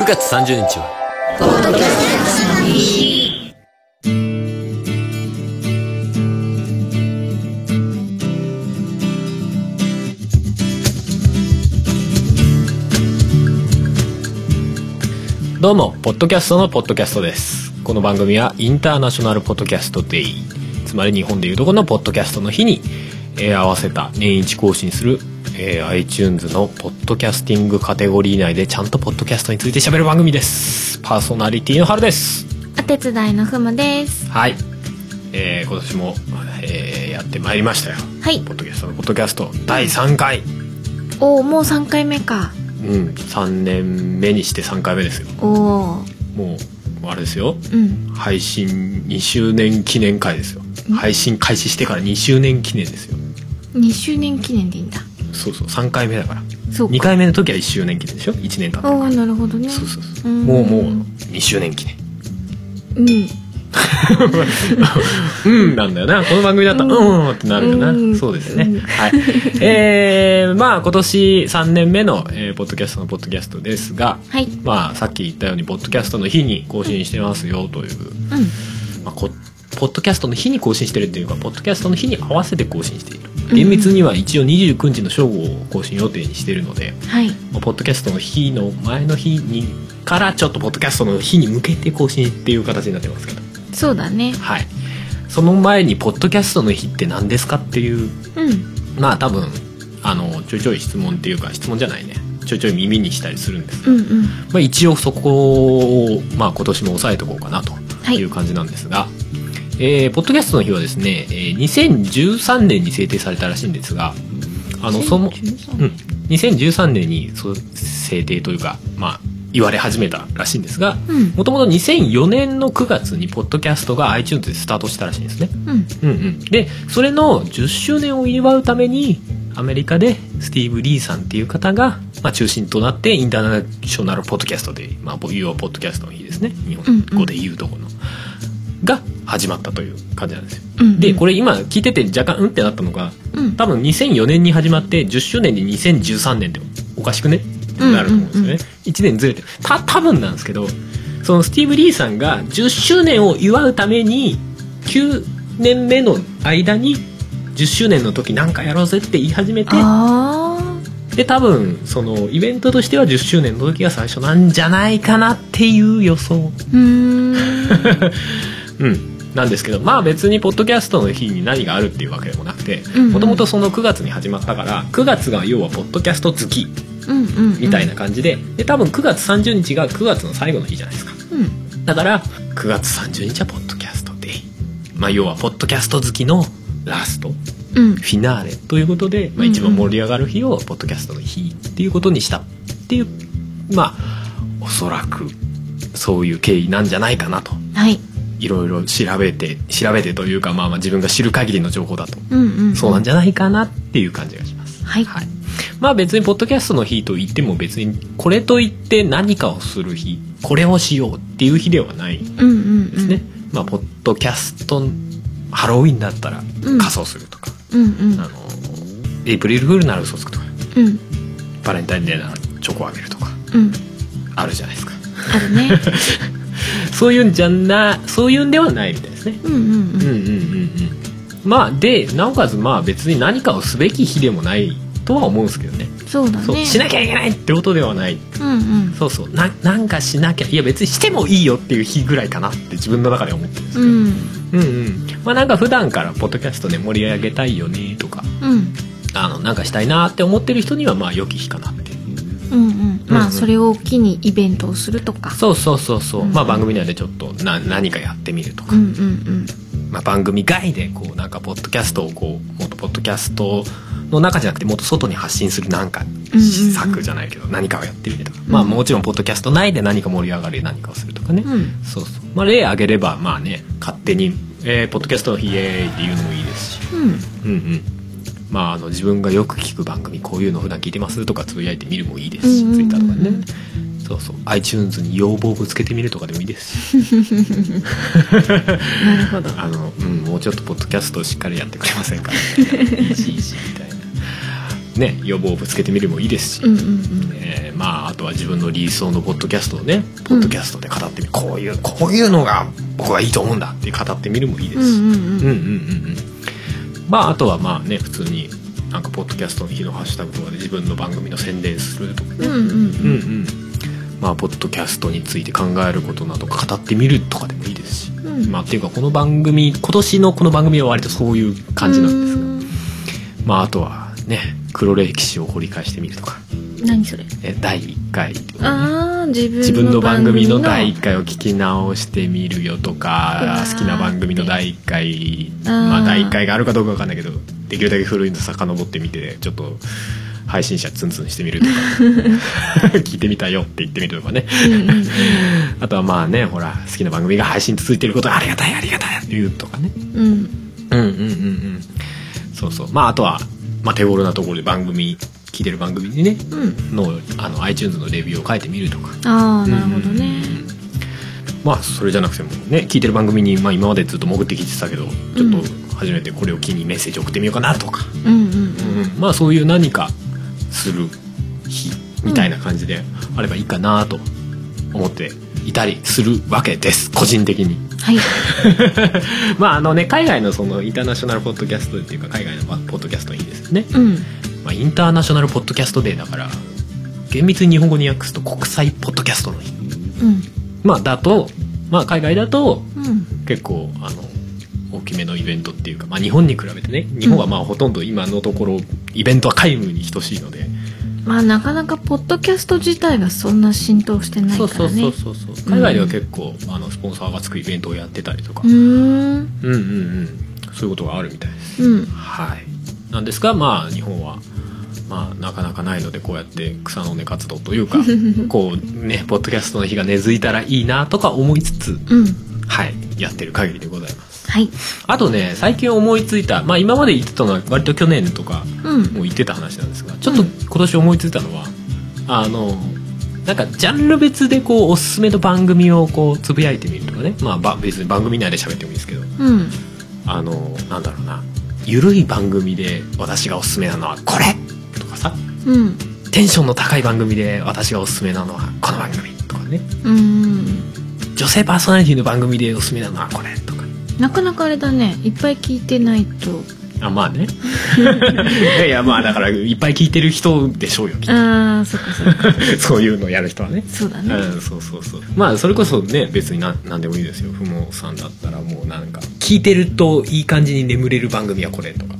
9月30日は。どうもポッドキャストのポッドキャストです。この番組はインターナショナルポッドキャストデイ。つまり日本でいうとこのポッドキャストの日に、えー合わせた年一更新する、えー iTunes のポッドキャスティングカテゴリー内でちゃんとポッドキャストについて喋る番組です。パーソナリティの春です。お手伝いのふむです。はい、えー今年も、えーやってまいりましたよ。はい。ポッドキャストのポッドキャスト第3回。おおもう3回目か。うん。3年目にして3回目ですよ。おおもうあれですよ。うん。配信2周年記念会ですよ。配信開始してから2周年記念ですよ。2周年記念でいいんだそうそう3回目だから。そうか。2回目の時は1周年記念でしょ？1年経ってるおおなるほどね。そうそうそう。うん。もうもう2周年記念。うん。うんなんだよな。この番組だったらうん。うんってなるよな。うん。そうですね。うん。はい。えー、まあ今年3年目の、えーポッドキャストのポッドキャストですがはい。まあさっき言ったようにポッドキャストの日に更新してますよという。うん。まあ、こポッドキャストの日に更新してるっていうかポッドキャストの日に合わせて更新している。厳密には一応29日の正午を更新予定にしているので、はい。まあポッドキャストの日の前の日にからちょっとポッドキャストの日に向けて更新っていう形になってますけどそうだね。はい。その前にポッドキャストの日って何ですかっていううん。まあ多分あのちょいちょい質問っていうか質問じゃないね。ちょいちょい耳にしたりするんです。が、うんうん。まあ、一応そこを、まあ、今年も押さえておこうかなとはい。いう感じなんですが、えーポッドキャストの日はですね、えー2013年に制定されたらしいんですがあのその、うん、2013年にそう制定というか、まあ、言われ始めたらしいんですがうん。もともと2004年の9月にポッドキャストが iTunes でスタートしたらしいんですね。うん。うんうん、でそれの10周年を祝うためにアメリカでスティーブ・リーさんっていう方が、まあ、中心となってインターナショナルポッドキャストで、まあ、要はポッドキャストの日ですね。日本語で言うとこの、が始まったという感じなんですよ。うんでこれ今聞いてて若干うんってなったのがうん。多分2004年に始まって10周年で2013年っておかしくね？ってなると思うんですよね、うんうん1年ずれてた多分なんですけどそのスティーブ・リーさんが10周年を祝うために9年目の間に10周年の時なんかやろうぜって言い始めてあで多分そのイベントとしては10周年の時が最初なんじゃないかなっていう予想。うん なんですけどまあ別にポッドキャストの日に何があるっていうわけでもなくてもともとその9月に始まったから9月が要はポッドキャスト月みたいな感じでで多分9月30日が9月の最後の日じゃないですか。うん。だから9月30日はポッドキャストデイ。まあ要はポッドキャスト好きのラストうん。フィナーレということで、まあ、一番盛り上がる日をポッドキャストの日っていうことにした。っていうまあおそらくそういう経緯なんじゃないかなと。はいいろいろ調べて調べてというか、まあ、まあ自分が知る限りの情報だと。うんうんそうなんじゃないかなっていう感じがします。はい。まあ別にポッドキャストの日と言っても別にこれといって何かをする日これをしようっていう日ではないうんうんうん。ですね。まあポッドキャストハロウィンだったらうん。仮装するとか、うんうん。あのエイプリルフールなら嘘つくとか。うん。バレンタインデーならチョコあげるとか。うん。あるじゃないですか。あるね そういうんじゃなそういうんではないみたいですね。うんうんうん。うんうんうんうん。まあでなおかつまあ別に何かをすべき日でもないとは思うんですけどね。そうだね。そうしなきゃいけないってことではない。うんうん。そうそう。ななんかしなきゃいや別にしてもいいよっていう日ぐらいかなって自分の中では思ってるんですけど、うん。うんうん。まあなんか普段からポッドキャストで盛り上げたいよねとか。うん。あのなんかしたいなって思ってる人にはまあ良き日かなってうんうん。まうん。うんあそれを機にイベントをするとか。そうそうそうそう、うん。まあ番組内でちょっとな何かやってみるとか、うんうんまあ、番組外でこうなんかポッドキャストをこうもっとポッドキャストの中じゃなくてもっと外に発信するなんか策じゃないけど何かをやってみるとか、まあもちろんポッドキャスト内で何か盛り上がる何かをするとかね、うん。うんそうそう。まあ例挙げればまあね勝手に、えーポッドキャストの日イエーイっていうのもいいですし。うん。うんうんまああの自分がよく聞く番組こういうの普段聞いてますとかつぶやいてみるもいいです。し、うんうんうんうん。ツイッターとかでね。そうそう。iTunes に要望をぶつけてみるとかでもいいです。しなるほど。あの、うん、もうちょっとポッドキャストをしっかりやってくれませんか？みたいないいしみたいな。ね予防をぶつけてみるもいいですし、うんうんうん。えーまああとは自分の理想のポッドキャストをねポッドキャストで語ってみる、こういうこういうのが僕はいいと思うんだって語ってみるもいいです。し、うんうんうん。うんうんうんうんまああとはまあね普通になんかポッドキャストの日のハッシュタグとかで自分の番組の宣伝するとか。ね、うんうんうん。うんうん。まあポッドキャストについて考えることなど語ってみるとかでもいいですし、うん。まあっていうかこの番組今年のこの番組は割とそういう感じなんですが、うんまああとはね黒歴史を掘り返してみるとか何それ？え第1回。とかねああ自分の自分の番組の第1回回を聞き直してみるよとかー好きな番組の第1回まあ第1回があるかどうかわかんないけどできるだけ古いの遡ってみてちょっと配信者ツンツンしてみるとか。聞いてみたよって言ってみるとかね。あとはまあねほら好きな番組が配信続いてることありがたいありがたいって言うとかね。うん。うんうんうんうん。そうそう。まああとは、まあ、手頃なところで番組聞いてる番組にねうん。のあの iTunes のレビューを書いてみるとか。ああなるほどね。まあそれじゃなくてもね聞いてる番組に、まあ、今までずっと潜って聞いてたけどちょっと初めてこれを機にメッセージ送ってみようかなとか、うんうんうん。まあそういう何かする日みたいな感じであればいいかなと思っていたりするわけです。個人的に。はい。まああのね海外のそのインターナショナルポッドキャストっていうか海外のポッドキャストいいですよね、うんまあ、インターナショナルポッドキャストデーだから厳密に日本語に訳すと国際ポッドキャストの日。うん。まあだとまあ海外だとうん。結構あの大きめのイベントっていうか、まあ、日本に比べてね日本はまあほとんど今のところイベントは皆無に等しいので、まあなかなかポッドキャスト自体がそんな浸透してないからね。そうそうそう海外では結構、あのスポンサーがつくイベントをやってたりとか、うーん。うんうんうん。そういうことがあるみたいです。うん。はい。なんですがまあ日本はまあなかなかないのでこうやって草の根活動というか こうねポッドキャストの日が根付いたらいいなとか思いつつうん。はいやってる限りでございます。はい。あとね最近思いついたまあ今まで言ってたのは割と去年とかうん。もう言ってた話なんですがちょっと今年思いついたのは、あのなんかジャンル別でこうおすすめの番組をこうつぶやいてみるとかね。まあば別に番組内で喋ってもいいですけど。うん。あのなんだろうな。ゆるい番組で私がおすすめなのはこれうん。テンションの高い番組で私がおすすめなのはこの番組とかね。うん。女性パーソナリティの番組でおすすめなのはこれとか。なかなかあれだね。いっぱい聞いてないと。あまあね。いやいやまあだからいっぱい聞いてる人でしょうよきっと。ああそっかそっか。そういうのやる人はね。そうだね。うん、そうそうそう。まあそれこそね別にな何でもいいですよ。ふもさんだったらもうなんか聞いてるといい感じに眠れる番組はこれとか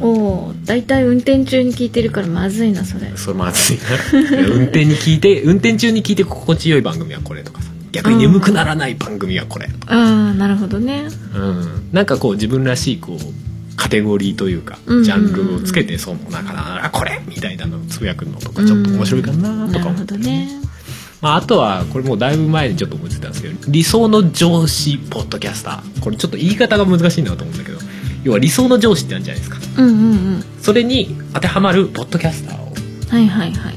おお大体運転中に聞いてるからまずいなそれ。それまずいな。運転に聞いて運転中に聞いて心地よい番組はこれとかさ。逆に眠くならない番組はこれとか、ああなるほどね。うん、なんかこう自分らしいこうカテゴリーというかジャンルをつけてそうなんかなあこれみたいなのをつぶやくのとかちょっと面白いかなとかなる思って。ほどね。まあ、あとはこれもうだいぶ前にちょっと思いついたんですけど理想の上司ポッドキャスター。これちょっと言い方が難しいなと思うんだけど要は理想の上司ってあるじゃないですか。うんうんうん。それに当てはまるポッドキャスターをはいはいはい。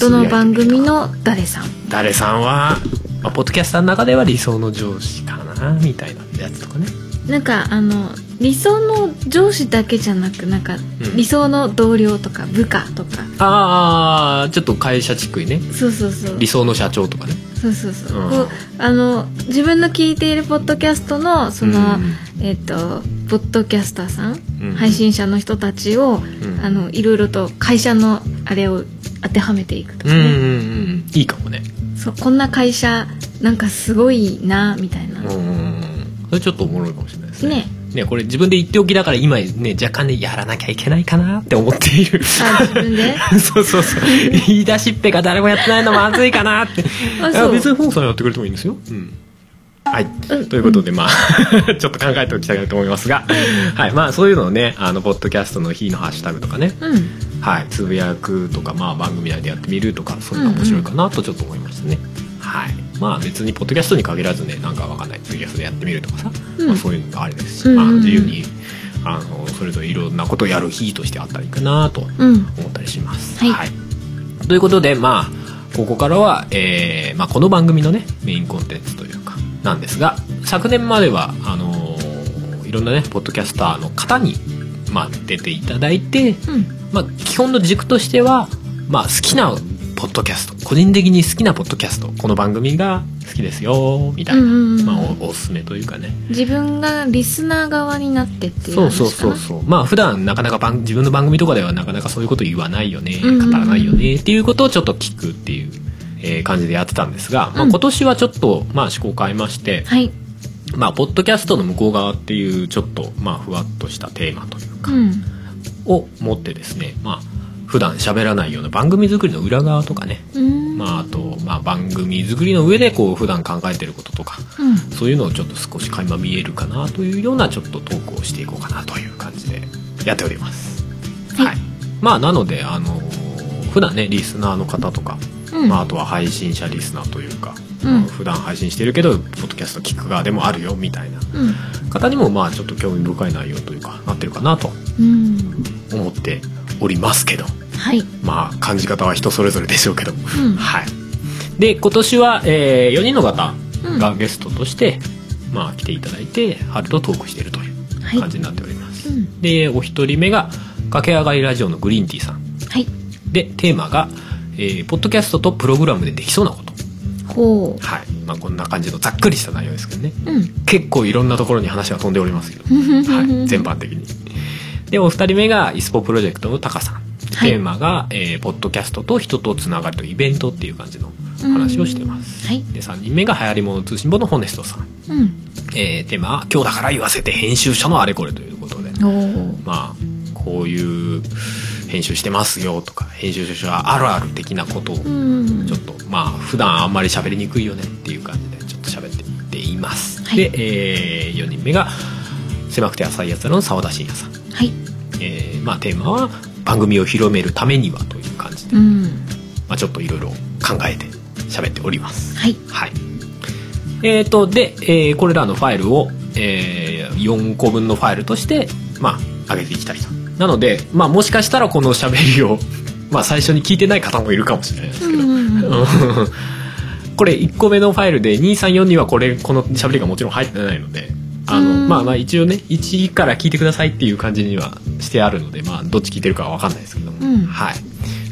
どの番組の誰さん？誰さんは、まあ、ポッドキャスターの中では理想の上司かなみたいなやつとかねなんかあの理想の上司だけじゃなくなんか、ん。理想の同僚とか部下とか。ああちょっと会社チックにね。そうそうそう。理想の社長とかね。そうそうそう、うん。こうあの自分の聞いているポッドキャストのその、うん。えっ、とポッドキャスターさん、うん。配信者の人たちを、ん。あのいろいろと会社のあれを当てはめていくとかね、うんうんうんいいかもね。そうこんな会社なんかすごいなみたいな、うんそれちょっとおもろいかもしれないですね。ね。ねこれ自分で言っておきだから今ね若干ねやらなきゃいけないかなって思っている。あ自分で？そうそうそう。言い出しっぺが誰もやってないのまずいかなって。あ別に本さんやってくれてもいいんですよ、うん。はい、うん。ということでまあ ちょっと考えておきたいなと思いますが、はい。まあそういうのをねあのポッドキャストの日のハッシュタグとかね、うん。はい、つぶやくとか、まあ、番組内でやってみるとかそういうのが面白いかなとちょっと思いましたね、はい。まあ別にポッドキャストに限らずねなんかわかんない。ポッドキャストでやってみるとかさ、うん。まあ、そういうのがありですし、うん。うんうんまあ、自由にあのそれぞれいろんなことをやる日としてあったらいいかなとうん。思ったりします。はい。ということでまあここからは、えーまあ、この番組のねメインコンテンツというかなんですが昨年まではあのーいろんなねポッドキャスターの方に、まあ、出ていただいて、うん。まあ、基本の軸としては、まあ、好きなポッドキャスト。個人的に好きなポッドキャスト。この番組が好きですよ。みたいな、うんうんうん。まあ、おおすすめというかね。自分がリスナー側になってっていうそうそうそうそう。まあ普段なかなか番自分の番組とかではなかなかそういうこと言わないよね。うんうんうん。語らないよね。っていうことをちょっと聞くっていう、えー感じでやってたんですが、まあ、うん今年はちょっと、まあ、思考を変えまして、はい。まあ、ポッドキャストの向こう側っていうちょっと、まあ、ふわっとしたテーマというか、うん。を持ってですね、まあ、普段喋らないような番組作りの裏側とかね、うん。まあ、あと、まあ、番組作りの上でこう普段考えてることとか。うん。そういうのをちょっと少し垣間見えるかなというようなちょっとトークをしていこうかなという感じでやっております。はい。はい。まあなのであの普段ねリスナーの方とか、うん。まああとは配信者リスナーというか、うん。普段配信してるけどポッドキャスト聞く側でもあるよみたいなうん。方にもまあちょっと興味深い内容というかなってるかなとうん。思っておりますけど、はい。まあ感じ方は人それぞれでしょうけど、うん。はい。で今年は、え4人の方うん。がゲストとして、まあ来ていただいて春とトークしているというはい。感じになっております、うん。でお一人目が駆け上がりラジオのグリーンティーさん。はい。でテーマが、えーポッドキャストとプログラムでできそうなこと。ほはい。まあこんな感じのざっくりした内容ですけどね。ううん。結構いろんなところに話が飛んでおりますけど、はい、全般的に。でお二人目がイスポプロジェクトのタカさん。はいテーマが、えーポッドキャストと人とつながるとイベントっていう感じの話をしてます、はい。で3人目が流行り物通信簿のホネストさん、うん。えーテーマは「今日だから言わせて編集者のあれこれ」ということでまあこういう編集してますよとか編集者あるある的なことをうんちょっとまあ普段あんまり喋りにくいよねっていう感じでちょっと喋っていっています、はい。で、え4人目が狭くて浅いやつらの澤田信也さん、はい。えーまあテーマは番組を広めるためにはという感じで、うん。まあ、ちょっといろいろ考えて喋っております。はい。はい。えー、とで、えーこれらのファイルを、え4個分のファイルとしてまあ上げていきたいと。なので、まあ、もしかしたらこの喋りを まあ最初に聞いてない方もいるかもしれないですけど、うんうんうん。これ1個目のファイルで234にはこれこの喋りがもちろん入ってないのであのうん。まあまあ一応ね1から聞いてくださいっていう感じにはしてあるのでまあどっち聞いてるかは分かんないですけども、うん。はい。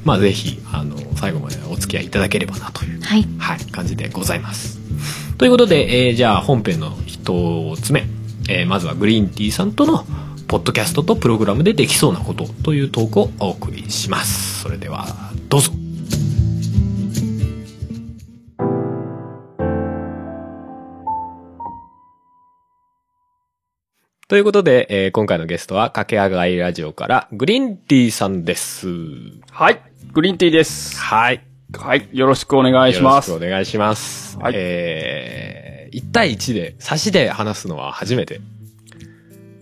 まあぜひあの最後までお付き合いいただければなという、はい。はい、感じでございます。ということで、えーじゃあ本編の一つ目、えーまずはグリーンティーさんとのポッドキャストとプログラムでできそうなことというトークをお送りします。それではどうぞということで、えー今回のゲストは、駆け上がりラジオから、グリーンティーさんです。はい。グリーンティーです。はい。はい。よろしくお願いしますよろしく。お願いします。はいえー、1対1で、差しで話すのは初めて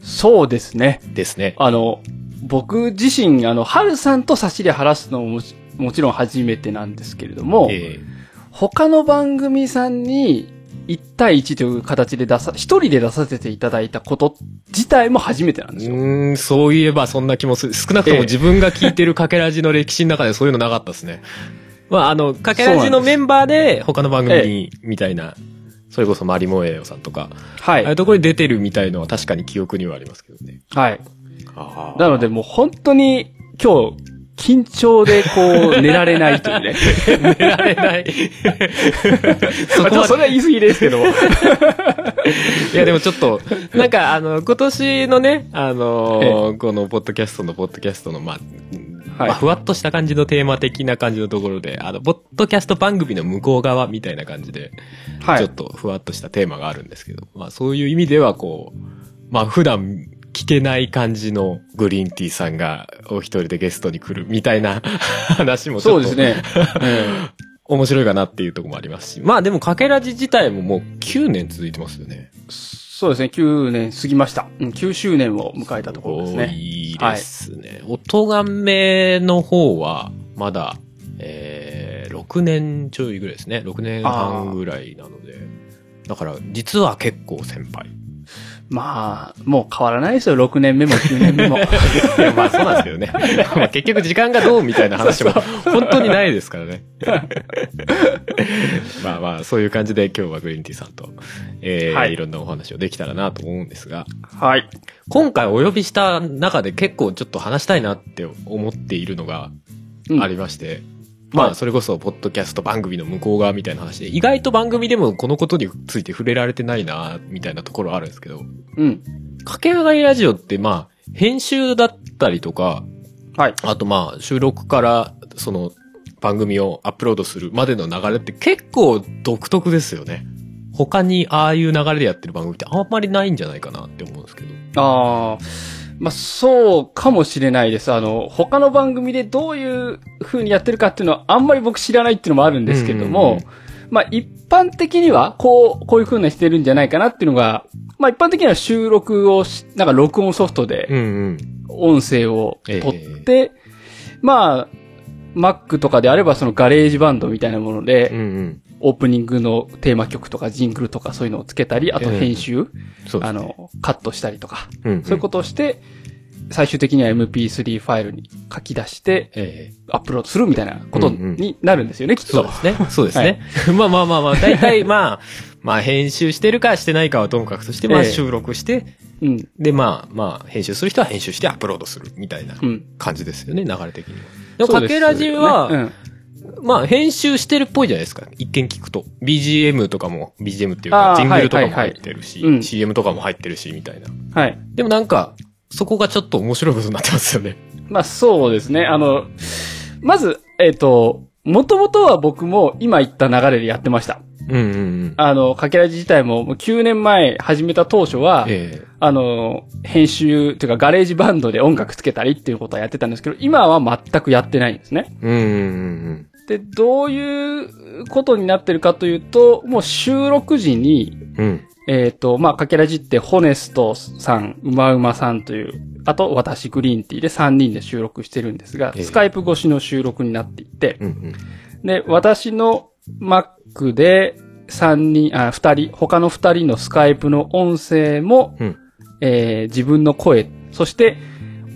そうですね。ですね。あの、僕自身、あの、ハルさんと差しで話すのももちろん初めてなんですけれども、え他の番組さんに1対1という形で出さ、一人で出させていただいたこと自体も初めてなんー、ですよ。うーん、そういえばそんな気もする。少なくとええも自分が聞いてるかけラジの歴史の中でそういうのなかったですね。まあ、あの、かけラジのメンバーで他の番組に、みたいな、それこそマリモエヨさんとか、はいああいう。ところに出てるみたいのは確かに記憶にはありますけどね。はい。あなのでもう本当に今日、緊張でこう寝られないというね。寝られない。そこそれは言い過ぎですけど。いやでもちょっと、なんかあの、今年のね、あのーこのポッドキャストのポッドキャストの、まあ、はいまあ、ふわっとした感じのテーマ的な感じのところで、あの、ポッドキャスト番組の向こう側みたいな感じで、はいちょっ。とふわっとしたテーマがあるんですけど、まあそういう意味ではこう、まあ普段聞けない感じのグリーンティーさんがお一人でゲストに来るみたいな 話もちょっとそうですね。え面白いかなっていうところもありますし、まあでもかけらじ自体ももう9年続いてますよね。えそうですね。9年過ぎました。うん9周年を迎えたところです多ね。いですね。音がめの方は、まだ、えー、6年ちょいぐらいですね。6年半ぐらいなので。だから、実は結構先輩。まあ、もう変わらないですよ、6年目も9年目も。まあそうなんですけどね。まあ結局時間がどうみたいな話も本当にないですからね。まあまあそういう感じで今日はグリーンティーさんと、えーはいい、ろんなお話をできたらなと思うんですが、はい。今回お呼びした中で結構ちょっと話したいなって思っているのがうんありまして、まはいあそれこそポッドキャスト番組の向こう側みたいな話で、意外と番組でもこのことについて触れられてないなみたいなところあるんですけど、うん。駆け上がりラジオってまあ編集だったりとか、はい。あとまあ収録からその番組をアップロードするまでの流れって結構独特ですよね。他にああいう流れでやってる番組ってあんまりないんじゃないかなって思うんですけど。ああ、まあ、そうかもしれないです。あの、他の番組でどういう風にやってるかっていうのはあんまり僕知らないっていうのもあるんですけども、うんうんうんまあ、一般的には、こう、こういう風にしてるんじゃないかなっていうのが、まあ、一般的には収録をし、なんか録音ソフトでうんうん。音声を取って、まあ、Mac とかであればそのガレージバンドみたいなもので、うんうん。オープニングのテーマ曲とかジングルとかそういうのをつけたり、あと編集、そうですね。あの、カットしたりとか、うんうん、そういうことをして、最終的には MP3 ファイルに書き出して、ええアップロードするみたいなことになるんですよね、きっと。そうですね。そうですね。まあまあまあまあ、大体まあ、まあ編集してるかしてないかはともかくとして、まあええ収録して、うん。でまあまあ編集する人は編集してアップロードするみたいなうん。感じですよね、流れ的には。でも、かけラジは、ねまあ編集してるっぽいじゃないですか。一見聞くと。BGM とかも、BGM っていうか、ジングルとかもはいはいはい入ってるし、うん CM とかも入ってるし、みたいな。うん。はい。でもなんか、そこがちょっと面白いことになってますよね。まあそうですね。あの、まず、えっ、と、もともとは僕も今言った流れでやってました。うんうんうん。あの、かけらじ自体ももう9年前始めた当初は、えあの、編集というかガレージバンドで音楽つけたりっていうことはやってたんですけど、今は全くやってないんですね。えうんうんうんで、どういうことになってるかというと、もう収録時に、うん。うん。えっ、と、まあ、かけらじって、ホネストさん、うまうまさんという、あと、私、グリーンティーで3人で収録してるんですが、ええスカイプ越しの収録になっていて、うんうん。で、私の Mac で3人、あ、2人、他の2人のスカイプの音声も、うんえー自分の声、そして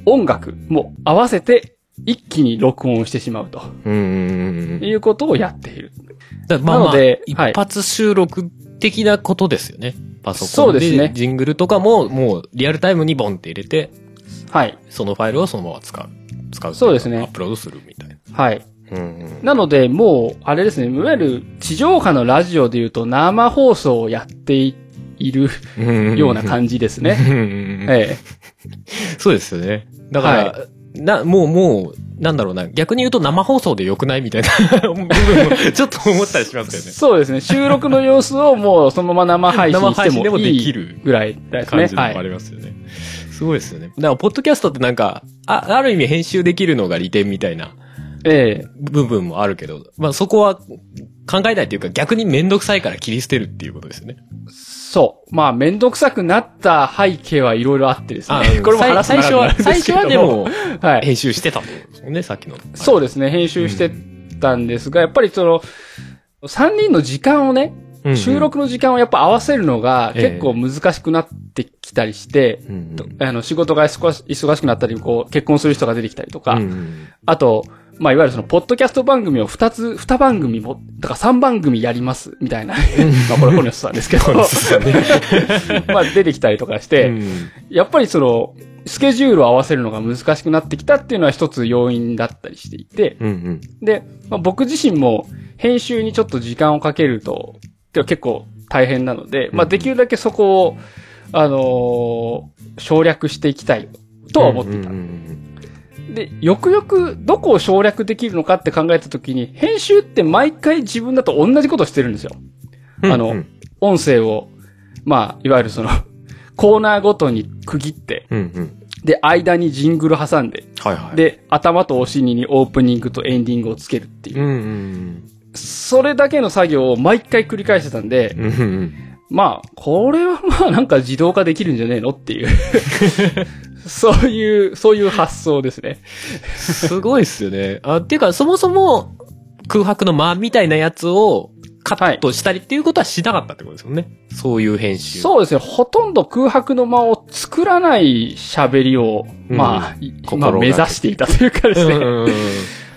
音楽も合わせて一気に録音してしまうとうん。いうことをやっている。だまあまあ、なので一はい発収録的なことですよね。パソコンで。そうですねジングルとかも、もうリアルタイムにボンって入れて、はい。そのファイルをそのまま使う。使うそうですねアップロードするみたいな。はい。うんうん。なので、もう、あれですね、いわゆる地上波のラジオで言うと生放送をやっているような感じですね。そうですよね。だから、はな、もう、もう、なんだろうな、逆に言うと生放送で良くないみたいな部分もちょっと思ったりしますえ。よね。そうですね。収録の様子をもうそのまま生配信してももいいできるぐらいですね。感じでもあはい。りますよね。すごいですよね。だから、ポッドキャストってなんか、あ、ある意味編集できるのが利点みたいなええ。部分もあるけど、まあそこは考えないというか逆にめんどくさいから切り捨てるっていうことですよね。そう。まあ、めんどくさくなった背景はいろいろあってですね。あ これも話す最初は、最初はでも、はい。編集してたとですね、さっきの。そうですね。編集してたんですが、やっぱりその、3人の時間をね、収録の時間をやっぱ合わせるのがええ結構難しくなってきたりして、あの、仕事が忙しくなったり、こう、結婚する人が出てきたりとか、あと、まあ、いわゆるその、ポッドキャスト番組を2つ、2番組も、だから3番組やります、みたいな。まあ、これ、ホネストさんですけど、まあ、出てきたりとかして、うん。やっぱりその、スケジュールを合わせるのが難しくなってきたっていうのは一つ要因だったりしていて、うんうん。で、まあ、僕自身も編集にちょっと時間をかけると、では結構大変なので、まあ、できるだけそこを、あのー省略していきたいとは思っていたで、よくよくどこを省略できるのかって考えたときに、編集って毎回自分だと同じことしてるんですよ。うんあのうん音声を、まあ、いわゆるその、コーナーごとに区切って、うんうん。で、間にジングル挟んで、はいはい。、で、頭とお尻にオープニングとエンディングをつけるっていうう。んうんそれだけの作業を毎回繰り返してたんで、うん。うんうんまあ、これはまあなんか自動化できるんじゃねえのっていう。そういう、そういう発想ですね。すごいっすよね。あ、っていうか、そもそも空白の間みたいなやつをカットしたりっていうことはしなかったってことですよね。そういう編集。そうですね。ほとんど空白の間を作らない喋りを、うんまあ、まあ、目指していたというかですね。うん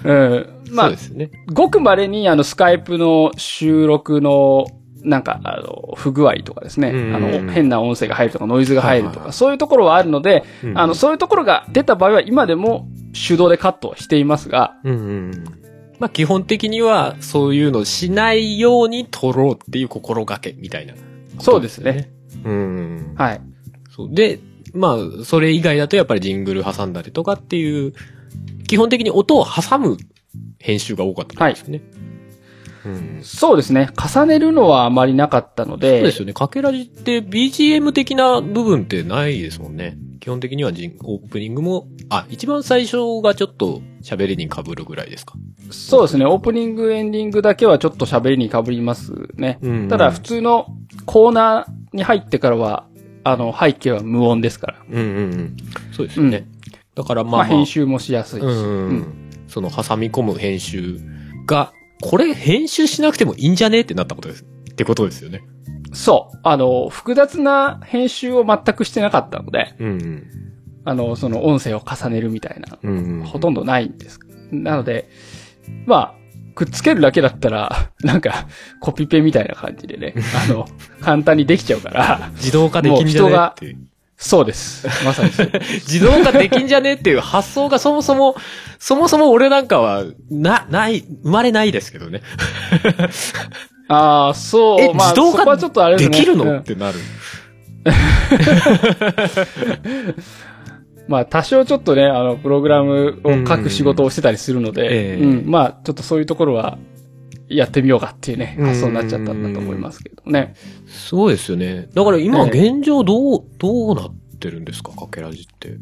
うん。まあね。ごく稀にあの、スカイプの収録の、なんか、あの、不具合とかですね。うんあの、変な音声が入るとか、ノイズが入るとか、はいはいはいそういうところはあるので、うんあの、そういうところが出た場合は今でも手動でカットをしていますが、うんうんうんまあ基本的にはそういうのしないように撮ろうっていう心がけみたいな、そうですね。。うんうん。はい。そうで、まあそれ以外だとやっぱりジングル挟んだりとかっていう、基本的に音を挟む編集が多かったんですよね。うん。そうですね。重ねるのはあまりなかったので、そうですよね。かけらじって BGM 的な部分ってないですもんね。基本的にはオープニングも、あ、一番最初がちょっと喋りに被るぐらいですか。そうですね。オープニング、エンディングだけはちょっと喋りに被りますね。うんただ、普通のコーナーに入ってからは、あの、背景は無音ですから。うんうんうん。そうですよね。だからまあ、まあ、編集もしやすいし。うん、うんその挟み込む編集が、これ編集しなくてもいいんじゃね？ってなったことです。ってことですよね。そう。あの、複雑な編集を全くしてなかったので、うんうん。あの、その音声を重ねるみたいな、うんうん。ほとんどないんです。なので、まあ、くっつけるだけだったら、なんか、コピペみたいな感じでね、あの、簡単にできちゃうから、自動化できんじゃね？って。そうです。まさにそう。自動化できんじゃねっていう発想がそもそも、そもそも俺なんかは、な、ない、生まれないですけどね。ああ、そう。え、まあ、自動そこはちょっとあれですきるの、うんってなる？まあ、多少ちょっとね、あの、プログラムを書く仕事をしてたりするので、ええうん、まあ、ちょっとそういうところは、やってみようかっていうね、うん発想になっちゃったんだと思いますけどね。そうですよね。だから今え現状どう、どうなってるんですか？かけらじって。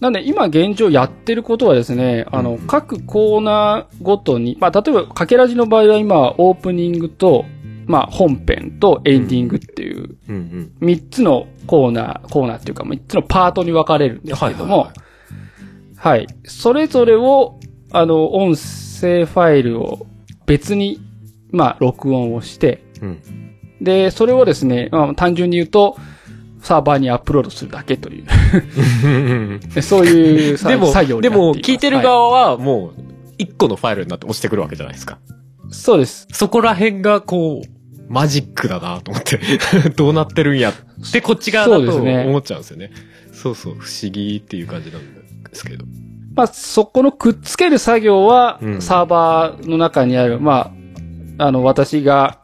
なんで、今現状やってることはですね、あの、うん各コーナーごとに、まあ、例えば、かけらじの場合は今、オープニングと、まあ、本編とエンディングっていう、うん3つのコーナー、コーナーっていうか、3つのパートに分かれるん。ですけども、はい。それぞれを、あの、音声ファイルを別に、まあ、録音をして、うん。で、それをですね、まあ、単純に言うと、サーバーにアップロードするだけという、でそういうさでも、作業にでも、なっています聞いてるは側はもう、一個のファイルになって落ちてくるわけじゃないですか。いそうです。そこら辺がこう、マジックだなと思って、どうなってるんやってこっち側だと思っちゃうんですよね。そうそう、不思議っていう感じなんですけど。まあ、そこのくっつける作業はう、んサーバーの中にある、まあ、あの、私が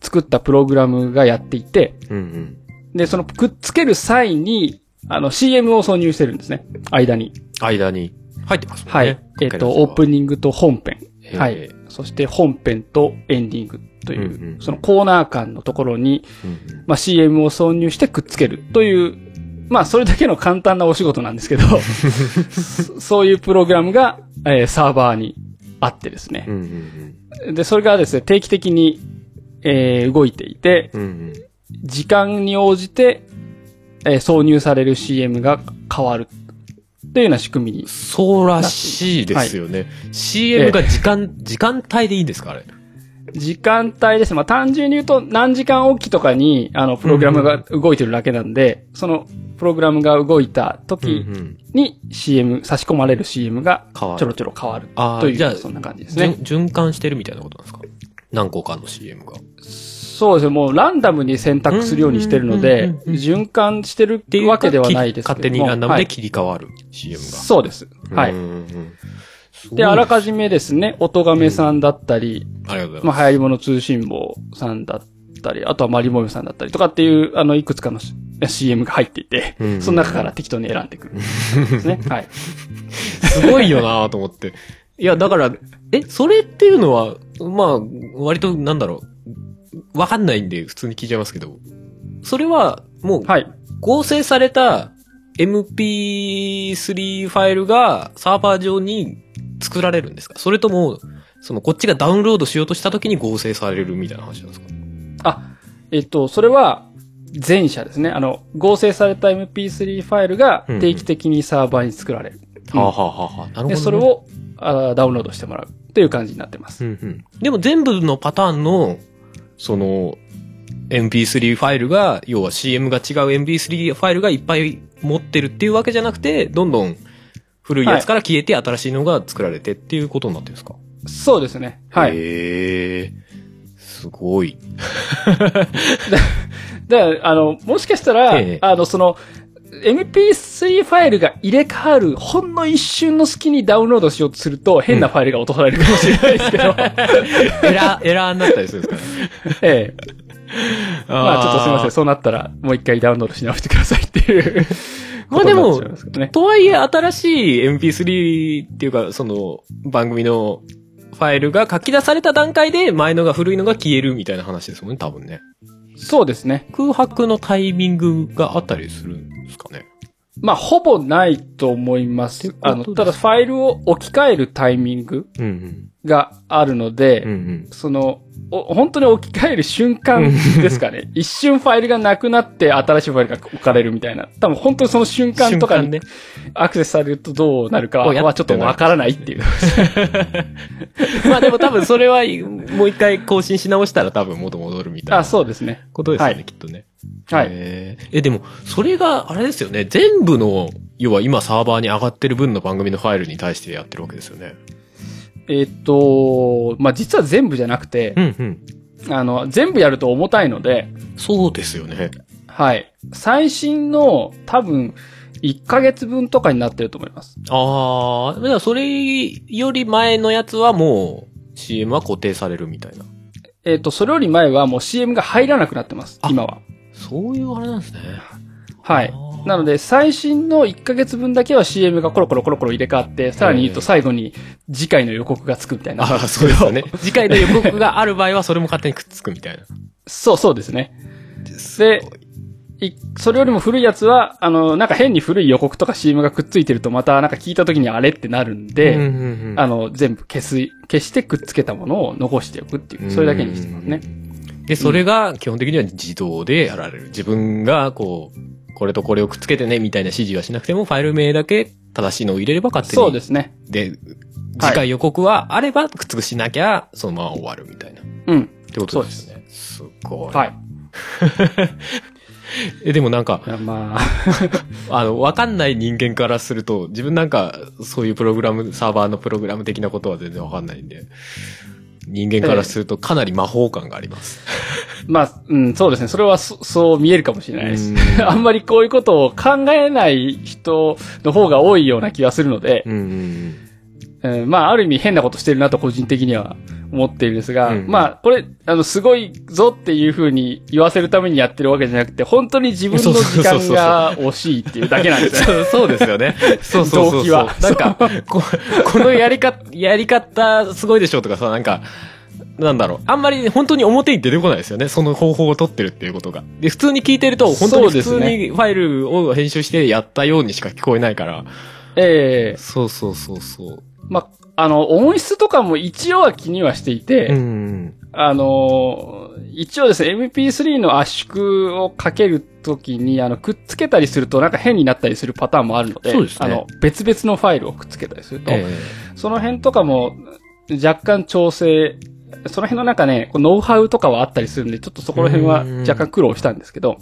作ったプログラムがやっていて、うんうん。で、そのくっつける際に、あの、CM を挿入してるんですね。間に。間に入ってますね。はい。えっ、と、オープニングと本編。はい。そして本編とエンディングという、うんうんそのコーナー間のところに、うんうんまあ、CM を挿入してくっつけるという、まあ、それだけの簡単なお仕事なんですけど、そそういうプログラムが、えーサーバーにあってですねう。んうんで、それがですね、定期的に、えー動いていて、うん。うんうん。時間に応じて、えー挿入される CM が変わる。というような仕組みに。そうらしいですよね。CM が時間、時間帯でいいんですかあれ？時間帯ですね。まあ、単純に言うと何時間おきとかに、あの、プログラムが動いてるだけなんで、その、プログラムが動いた時うんうんに CM、差し込まれる CM がちょろちょろ変わる。という、そんな感じですね。循循環してるみたいなことなんですか？何個かの CM が。そうですね。もうランダムに選択するようにしてるのうんでうんうんうん、循環してるっていうわけではないですけども。勝手にランダムはいで切り替わる CM が。そうです。はい。で、あらかじめですね、音亀さんだったり、ありがとうございまあ、ます。流行り物通信簿さんだったり、あとはマリモメさんだったりとかっていう、あの、いくつかの CM が入っていて、うんその中から適当に選んでくる。ですね。はい。すごいよなと思って。いや、だから、え、それっていうのは、まあ、割と、なんだろう、わかんないんで普通に聞いちゃいますけど、それは、もう、はい。合成された MP3 ファイルがサーバー上に作られるんですか？それとも、その、こっちがダウンロードしようとした時に合成されるみたいな話なんですか？あ、えっと、それは、前者ですね。あの、合成された MP3 ファイルが定期的にサーバーに作られる。うんはあ、はあはあはあ、なるほど、ね。で、それ、をあダウンロードしてもらうという感じになってます。うんうん。でも全部のパターンのその、MP3 ファイルが、要は CM が違う MP3 ファイルがいっぱい持ってるっていうわけじゃなくて、どんどん古いやつから消えて新しいのが作られてっていうことになってるんですか？そうですね。はい。へえ。すごい。で、あの、もしかしたら、ええあの、その、MP3 ファイルが入れ替わる、ほんの一瞬の隙にダウンロードしようとすると、変なファイルが落とされるかもしれないですけど、エラー、エラーになったりするんですかね。ええ。まあちょっとすいません。そうなったら、もう一回ダウンロードし直してくださいっていう。まあでも。とはいえ、新しい MP3 っていうか、その、番組のファイルが書き出された段階で、前のが古いのが消えるみたいな話ですもんね、多分ね。そうですね。空白のタイミングがあったりするんですかね。まあ、ほぼないと思います。あの、ただファイルを置き換えるタイミング。があるので、うんうん。その、お本当に置き換える瞬間ですかね。一瞬ファイルがなくなって新しいファイルが置かれるみたいな。多分本当にその瞬間とかに瞬アクセスされるとどうなるかはちょっとわからないっていう。まあでも多分それは、もう一回更新し直したら多分元戻るみたいあ、なそうですね。ことですよね、はいきっとね。はい。え、でも、それが、あれですよね。全部の、要は今サーバーに上がってる分の番組のファイルに対してやってるわけですよね。えーっと、まあ、実は全部じゃなくて、うんうん。あの、全部やると重たいので、そうですよね。はい。最新の多分、1ヶ月分とかになってると思います。ああ、それより前のやつはもう CM は固定されるみたいな。えーっと、それより前はもう CM が入らなくなってます。あ今は。そういうあれなんですね。はいなので、最新の1ヶ月分だけは CM がコロコロコロコロ入れ替わって、さらに言うと最後に次回の予告がつくみたいな。ああ、そうですよね。次回の予告がある場合はそれも勝手にくっつくみたいな。そうそうですね。で、いそれよりも古いやつは、あの、なんか変に古い予告とか CM がくっついてるとまたなんか聞いた時にあれってなるんで、うんうんうんあの、全部消す、消してくっつけたものを残しておくっていう、それだけにしてますね。で、それが基本的には自動でやられる。自分がこう、これとこれをくっつけてねみたいな指示はしなくても、ファイル名だけ正しいのを入れれば勝手に。そうですね。で、次回予告はあればくっつくしなきゃ、そのまま終わるみたいな。っうん。てことですよね。すごい。はい。え、でもなんか、まあ、あの、わかんない人間からすると、自分なんか、そういうプログラム、サーバーのプログラム的なことは全然わかんないんで、人間からするとかなり魔法感があります。まあ、うん、そうですね。それはそそう見えるかもしれないですう。ん あんまりこういうことを考えない人の方が多いような気がするので、うんうんうん、まあ、ある意味変なことしてるなと個人的には思っているんですが、うんまあ、これ、あの、すごいぞっていう風に言わせるためにやってるわけじゃなくて、本当に自分の時間が惜しいっていうだけなんですよ。そうそうですよね。そうそうそうそう。動機はなんか、ここのやり方、やり方すごいでしょとかさ、なんか、なんだろう。あんまり本当に表に出てこないですよね。その方法を取ってるっていうことが。で、普通に聞いてると、本当に普通にファイルを編集してやったようにしか聞こえないから。ええそうそうそうそう。まあ、あの、音質とかも一応は気にはしていて、うん。あのー一応ですね、MP3 の圧縮をかけるときに、あの、くっつけたりするとなんか変になったりするパターンもあるので、そうですねあの、別々のファイルをくっつけたりすると、えその辺とかも若干調整、その辺のなんかね、ノウハウとかはあったりするんで、ちょっとそこら辺は若干苦労したんですけど、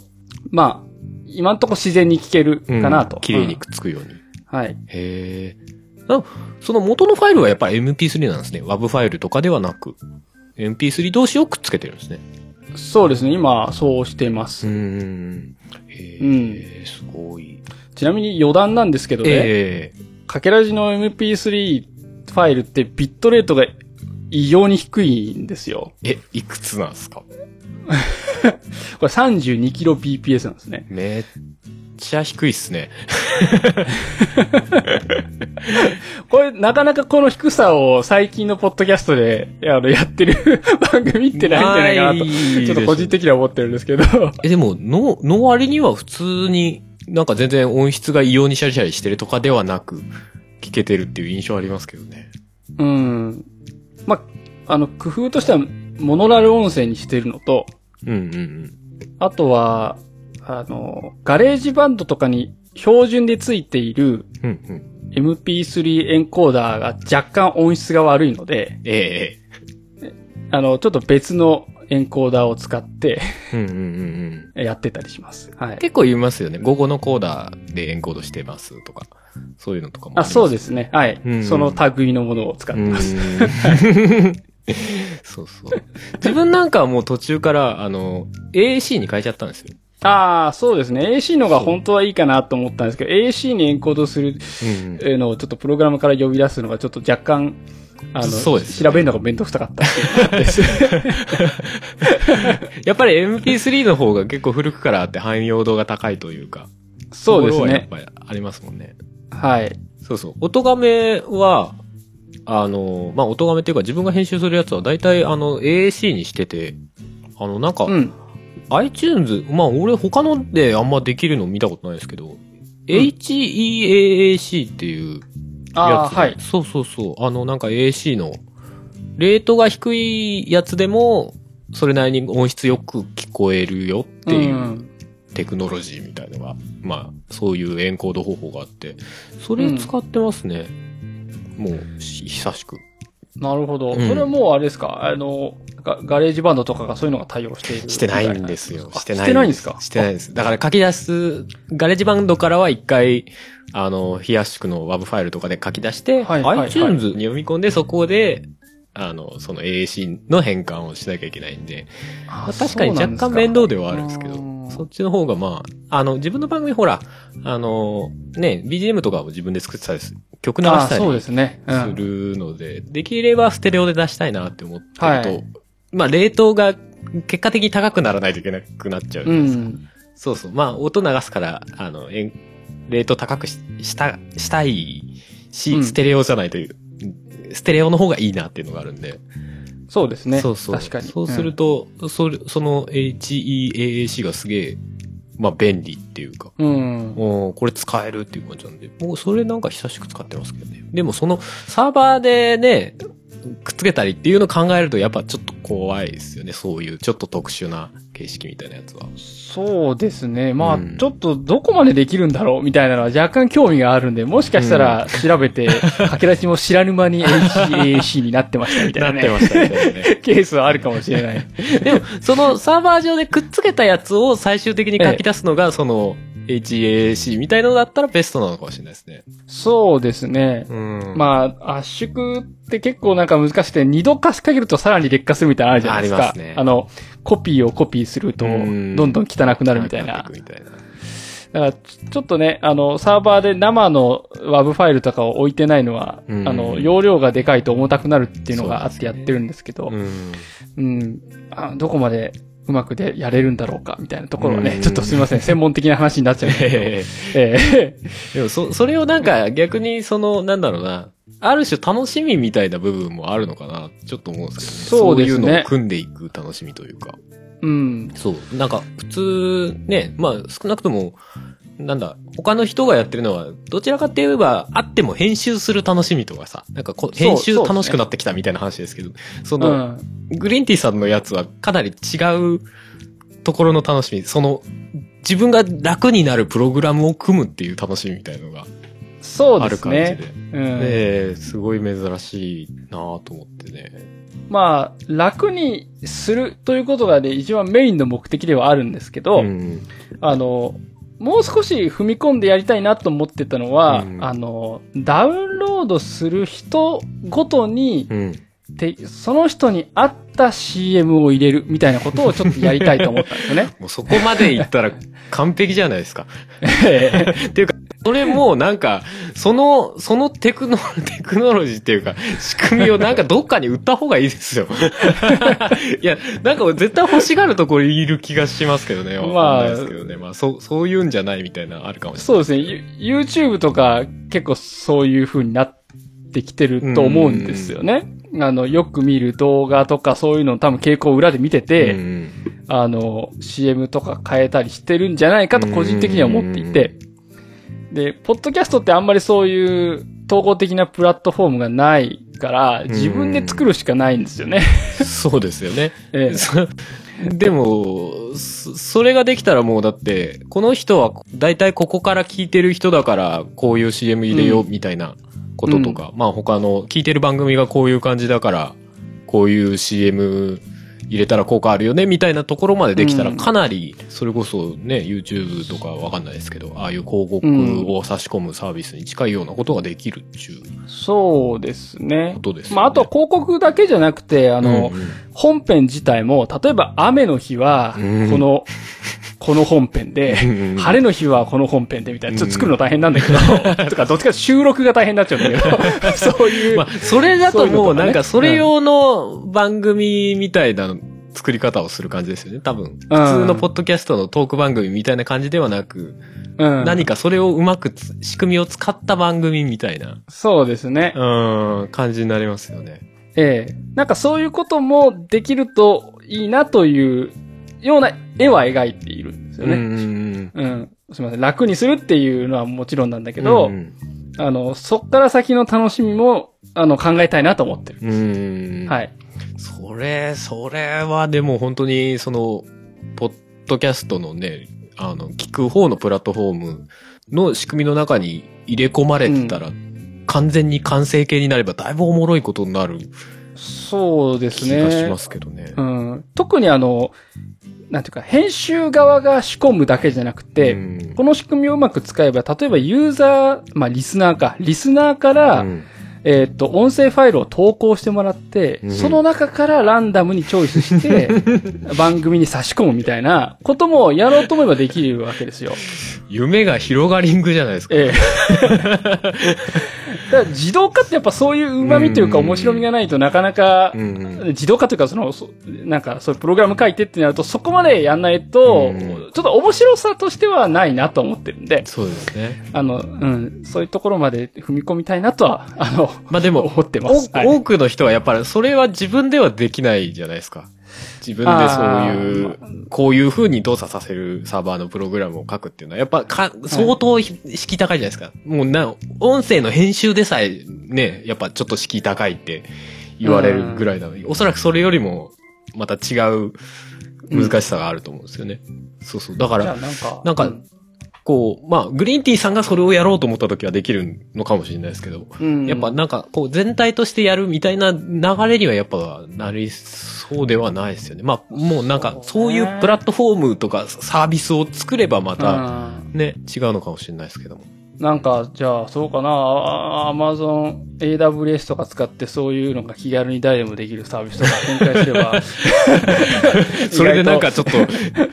まあ、今んとこ自然に聞けるえかなと。綺麗にうんくっつくように。はい。へえ。あその元のファイルはやっぱり MP3 なんですね。WAV ファイルとかではなく。MP3 同士をくっつけてるんですね。そうですね、今、そうしてます。ん。へえ、すごい。ちなみに余談なんですけどね、ええかけらじの MP3 ファイルってビットレートが異様に低いんですよ。え、いくつなんですか？これ 32kbps なんですね。めっちゃ低いっすね。これ、なかなかこの低さを最近のポッドキャストで、あの、やってる 番組ってないんじゃないかなと、ちょっと個人的には思ってるんですけど。え、でも、の、の割には普通に、なんか全然音質が異様にシャリシャリしてるとかではなく、聞けてるっていう印象ありますけどね。うん。ま、あの、工夫としては、モノラル音声にしてるのと、うんうんうん。あとは、あの、ガレージバンドとかに標準でついているうんうん。MP3 エンコーダーが若干音質が悪いので、ええあの、ちょっと別のエンコーダーを使ってうんうんうんうん。やってたりします。はい。結構言いますよね。午後のコーダーでエンコードしてますとか。そういうのとかもあ、そうすですね。はい。うんその類のものを使ってます。そうそう。自分なんかはもう途中から、あの、AAC に変えちゃったんですよ。ああ、そうですね。AC のが本当はいいかなと思ったんですけど、AC にエンコードするのをちょっとプログラムから呼び出すのがちょっと若干、あの、そうですね調べるのがめんどくさかった。やっぱり MP3 の方が結構古くからあって汎用度が高いというか。そうですところはやっね。ぱりありますもんね。はい。そうそう。音がめは、あの、まあ、音がめっていうか自分が編集するやつは大体あの AAC にしてて、あの、なんか、うん。iTunes、まあ俺他のであんまできるの見たことないですけど、HE-AAC っていうやつで、はい。そうそうそう。あのなんか AAC の、レートが低いやつでも、それなりに音質よく聞こえるよっていううんテクノロジーみたいのが、まあそういうエンコード方法があって、それ使ってますね。もう、し久しく。なるほど。うんそれはもうあれですか？あの、ガガレージバンドとかがそういうのが対応しているしてないんですよ。あしてないんですか？してないです。だから書き出す、ガレージバンドからは一回、あの、非圧縮の WAV ファイルとかで書き出して、はいはいはい iTunes に読み込んでそこで、あの、その AAC の変換をしなきゃいけないんで、あまあ確かに若干面倒ではあるんですけど、うんそっちの方がまあ、あの、自分の番組ほら、あの、ね、BGM とかを自分で作ってたりす、曲流したあそうでりすね。うすん。るので、できればステレオで出したいなって思ってると、はいまあ、冷凍が結果的に高くならないといけなくなっちゃうじゃうないですか。ん。そうそう。まあ、音流すから、あの、えんレート高くしした、したいし、うんステレオじゃないという、ステレオの方がいいなっていうのがあるんで。そうですね。そうそう。確かに。そうすると、それ、その HEAAC がすげえ、まあ、便利っていうか、うん。おーこれ使えるっていう感じなんで、もうそれなんか久しく使ってますけどね。でもそのサーバーでね、くっつけたりっていうのを考えるとやっぱちょっと怖いですよね。そういうちょっと特殊な形式みたいなやつは。そうですね。まあ、うんちょっとどこまでできるんだろうみたいなのは若干興味があるんで、もしかしたら調べて、駆け出しも知らぬ間に HAC になってましたみたいな、ね。なってましたみたいなね。ケースはあるかもしれない。でも、そのサーバー上でくっつけたやつを最終的に書き出すのが、その HAC みたいなのだったらベストなのかもしれないですね。そうですね。うん。まあ、圧縮って結構なんか難しくて、二度化しかけるとさらに劣化するみたいなのあるじゃないですか。ありますねの、コピーをコピーすると、どうんんどん汚くなるみたいな。な。だから、ちちょっとね、あの、サーバーで生の WAV ファイルとかを置いてないのは、うんあの、容量がでかいと重たくなるっていうのがあってやってるんですけど、うん。うん、あどこまでうまくでやれるんだろうか、みたいなところはね、うん。ちょっとすみません、専門的な話になっちゃうんですけど、え ええ。でも、そ、それをなんか逆にその、なんだろうな、ある種楽しみみたいな部分もあるのかな、ちょっと思うんですけどね。そうですね。そういうのを組んでいく楽しみというか。うん、そう。なんか、普通、ね、まあ、少なくとも、なんだ、他の人がやってるのは、どちらかって言えば、あっても編集する楽しみとかさ、なんかこそう編集楽しくなってきたみたいな話ですけど、その、うん、グリーンティーさんのやつはかなり違うところの楽しみ。その、自分が楽になるプログラムを組むっていう楽しみみたいのがそうですある感じで。ね。うんで、すごい珍しいなぁと思ってね。まあ、楽にするということがね、一番メインの目的ではあるんですけど、ん。あの、もう少し踏み込んでやりたいなと思ってたのは、うんあの、ダウンロードする人ごとに、うん。てその人に合った CM を入れるみたいなことをちょっとやりたいと思ったんですよね。もうそこまでいったら完璧じゃないですか。え っていうか、それもなんか、その、そのテクノ、テクノロジーっていうか、仕組みをなんかどっかに売った方がいいですよ。いや、なんか絶対欲しがるところいる気がしますけどね。まあまあ。ですけどね。まあ、そう、そういうんじゃないみたいなのあるかもしれそうですね。ユ YouTube とか結構そういう風になってきてると思うんですよね。あの、よく見る動画とかそういうのを多分傾向を裏で見てない。て、うんあの、CM とか変えたりしてるんじゃないかと個人的には思っていて、で、ポッドキャストってあんまりそういう統合的なプラットフォームがないから、自分で作るしかないんですよね。そうですよね。ええ。そ でも、そそれができたらもうだって、この人は大体ここから聞いてる人だから、こういう CM 入れようみたいなこととか、まあ他の聞いてる番組がこういう感じだから、こういう CM 入れたら効果あるよね、みたいなところまでできたら、うんかなり、それこそね、YouTube とかわかんないですけど、ああいう広告を差し込むサービスに近いようなことができるっていうそうですねこ。とですよね。まあ、あとは広告だけじゃなくて、あの、うんうん本編自体も、例えば雨の日は、こうんの、この本編で晴れの日はこの本編でみたいな、ちょっと作るの大変なんだけど、とか、どっちか収録が大変になっちゃうんだけど、そういう、まあ、それだともうなんかそれ用の番組みたいな作り方をする感じですよね。多分。普通のポッドキャストのトーク番組みたいな感じではなく、うん。何かそれをうまくつ仕組みを使った番組みたいな、そうですね。うん、感じになりますよね。ええ。なんかそういうこともできるといいなというような絵は描いているんですよね。うんうんうん。すみません。楽にするっていうのはもちろんなんだけうん。ど、うんあの、そっから先の楽しみも、あの、考えたいなと思ってる。うん。はい。それ、それはでも本当に、その、ポッドキャストのね、あの、聞く方のプラットフォームの仕組みの中に入れ込まれてたら、完全に完成形になればだいぶおもろいことになるそうですね。気がしますけどね。うん。特にあの、なんていうか、編集側が仕込むだけじゃなくて、うんこの仕組みをうまく使えば、例えばユーザー、まあリスナーか、リスナーから、うんえっ、と、音声ファイルを投稿してもらって、うんその中からランダムにチョイスして、番組に差し込むみたいなこともやろうと思えばできるわけですよ。夢が広がりんぐじゃないですか。ええ。だから自動化ってやっぱそういう旨味というかうん面白みがないとなかなか、うん自動化というかその、そなんかそういうプログラム書いてってなるとそこまでやんないと、うんちょっと面白さとしてはないなと思ってるんで、そうですね。あの、うん、そういうところまで踏み込みたいなとは、あの、まあでも、思ってます。おはい多くの人はやっぱりそれは自分ではできないじゃないですか。自分でそういう、こういう風に動作させるサーバーのプログラムを書くっていうのは、やっぱか、相当ひ敷居高いじゃないですか。もうな、音声の編集でさえね、やっぱちょっと敷居高いって言われるぐらいなのに、おそらくそれよりもまた違う難しさがあると思うんですよね。そうそう。だから、なんか、なんかうこう、まあ、グリーンティーさんがそれをやろうと思った時はできるのかもしれないですけど、うんやっぱなんか、こう、全体としてやるみたいな流れにはやっぱなりそうではないですよね。まあ、もうなんか、そういうプラットフォームとかサービスを作ればまた、うんね、違うのかもしれないですけども。なんか、じゃあ、そうかな、アマゾン AWS とか使ってそういうのが気軽に誰でもできるサービスとか展開すれば。それでなんかちょっと、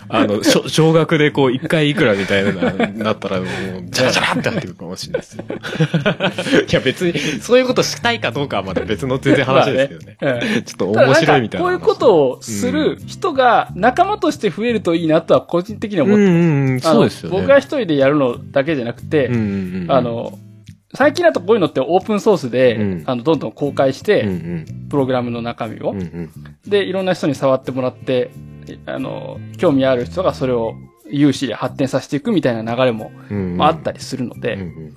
あの、少額でこう、一回いくらみたいな、なったらもう、ジャラジャラってなってくるかもしれないですよ。いや別に、そういうことしたいかどうかはまた別の全然話ですけどね。まあねうんちょっと面白いみたいな。こういうことをする人が仲間として増えるといいなとは個人的には思ってます。うんうんそうですよね。僕が一人でやるのだけじゃなくて、うんうんうん、あ、の、最近だとこういうのってオープンソースで、うん。あの、どんどん公開しうんうて、ん。プログラムの中身を、うんうん。で、いろんな人に触ってもらって、あの、興味ある人がそれを有志で発展させていくみたいな流れも、うんまあ、あったりするので、うんうん。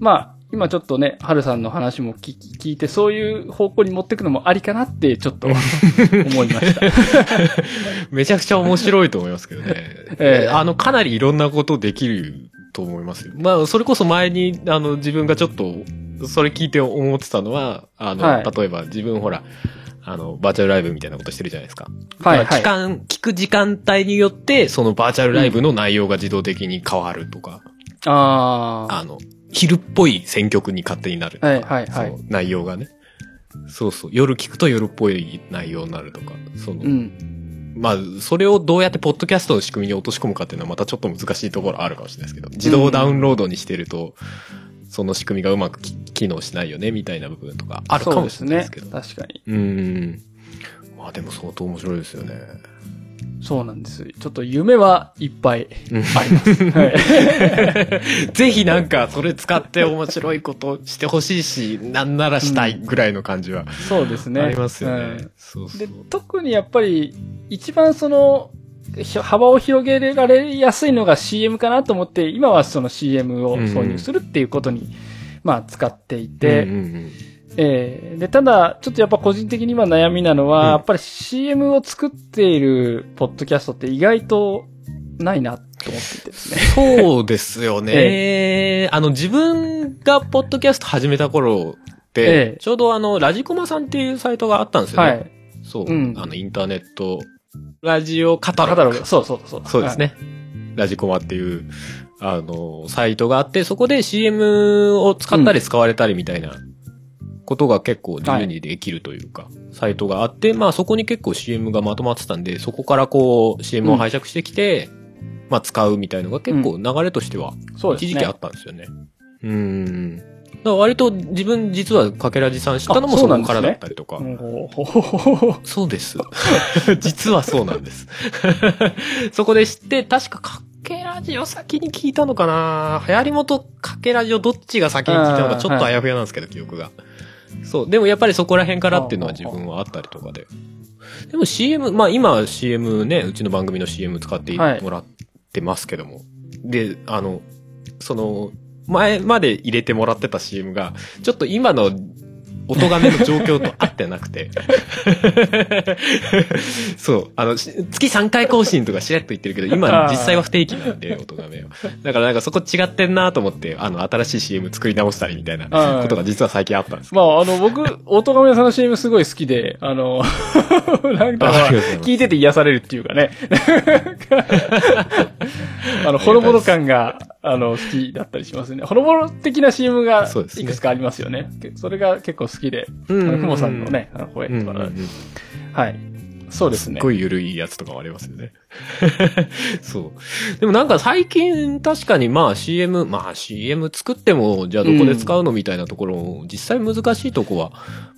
まあ、今ちょっとね、ハルさんの話も聞聞いて、そういう方向に持っていくのもありかなって、ちょっと 思いました。めちゃくちゃ面白いと思いますけどね。ええ。あの、かなりいろんなことできると思いますよ。まあ、それこそ前に、あの、自分がちょっと、それ聞いて思ってたのは、あの、はい例えば自分ほら、あの、バーチャルライブみたいなことしてるじゃないですか。はいだから期間、聞く時間帯によって、そのバーチャルライブの内容が自動的に変わるとか、ああ。あの、昼っぽい選曲に勝手になるとか、はいはいはい内容がね。そうそう。夜聞くと夜っぽい内容になるとか、その、うん。まあ、それをどうやってポッドキャストの仕組みに落とし込むかっていうのはまたちょっと難しいところあるかもしれないですけど、自動ダウンロードにしてると、その仕組みがうまくき機能しないよね、みたいな部分とかあるかもしれないですけど。そうですね。確かに。うーん。まあでも相当面白いですよね。そうなんです。ちょっと夢はいっぱいうんあります。はい。ぜひなんかそれ使って面白いことしてほしいし、なんならしたいぐらいの感じはそうですね。ありますよね。うんそうそうで、特にやっぱり、一番その、ひ幅を広げられやすいのが CM かなと思って、今はその CM を挿入するっていうことに、まあ使っていて、うんうんえーで、ただ、ちょっとやっぱ個人的に今悩みなのは、うんやっぱり CM を作っているポッドキャストって意外とないなと思っていてですね。そうですよね。あの、自分がポッドキャスト始めた頃って、ええちょうどあの、ラジコマさんっていうサイトがあったんですよね。はい。そう、うんあの、インターネット、ラジオカタログ。カタログ。そうそうそう。そうですね。ラジコマっていう、あの、サイトがあって、そこで CM を使ったり使われたりみたいなことが結構自由にできるというか、サイトがあって、まあそこに結構 CM がまとまってたんで、そこからこう CM を拝借してきて、まあ使うみたいのが結構流れとしては。一時期あったんですよね。うーん。だから割と自分実はかけらじさん知ったのもあそこからだったりとか。そうです。実はそうなんです。そこで知って、確かかけラジオ先に聞いたのかな流行りもとかけラジオどっちが先に聞いたのかちょっとあやふやなんですけど、記憶が。そう。でもやっぱりそこら辺からっていうのは自分はあったりとかで。でも CM、まあ今 CM ね、うちの番組の CM 使ってはいもらってますけども。で、あの、その、前まで入れてもらってた CM が、ちょっと今の音がめの状況と合ってなくて。そう。あの、し月3回更新とかしれっと言ってるけど、今実際は不定期なんで、音がめは。だからなんかそこ違ってんなと思って、あの、新しい CM 作り直したりみたいなはいことが実は最近あったんです。まあ、あの、僕、オートガメさんの CM すごい好きで、あの、なんか聞いてて癒されるっていうかね。あの、ほのぼの感が、あの、好きだったりしますね。ほのぼの的な CM がそうですねいくつかありますよね。それが結構好きで、あのふもさんのね、あの声とか。はい。そうですねすっ。ごい緩いやつとかもありますよね。そう。でもなんか最近確かにまあ CM、まあ CM 作ってもじゃあどこで使うのみたいなところも実際難しいとこは、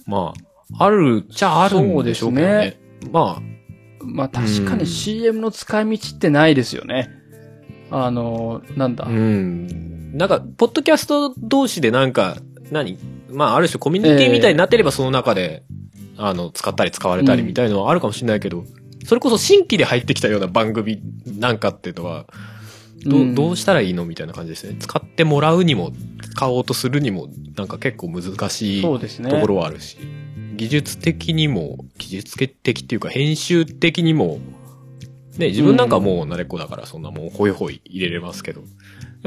まあ、あるっちゃあるんでしょうけどね。まあ、まあ確かうんに CM の使い道ってないですよね。あの、なんだ？うん。なんか、ポッドキャスト同士でなんか、何？まあ、ある種コミュニティみたいになってればその中で、あの、使ったり使われたりみたいのはあるかもしれないけど、それこそ新規で入ってきたような番組なんかっていうのは、どうんうどうしたらいいのみたいな感じですね。使ってもらうにも、使おうとするにも、なんか結構難しいと。ころはあるし、技術的にも、技術的っていうか編集的にも、ね、自分なんかもう慣れっこだからそんなもうホイホイ入れれますけど、や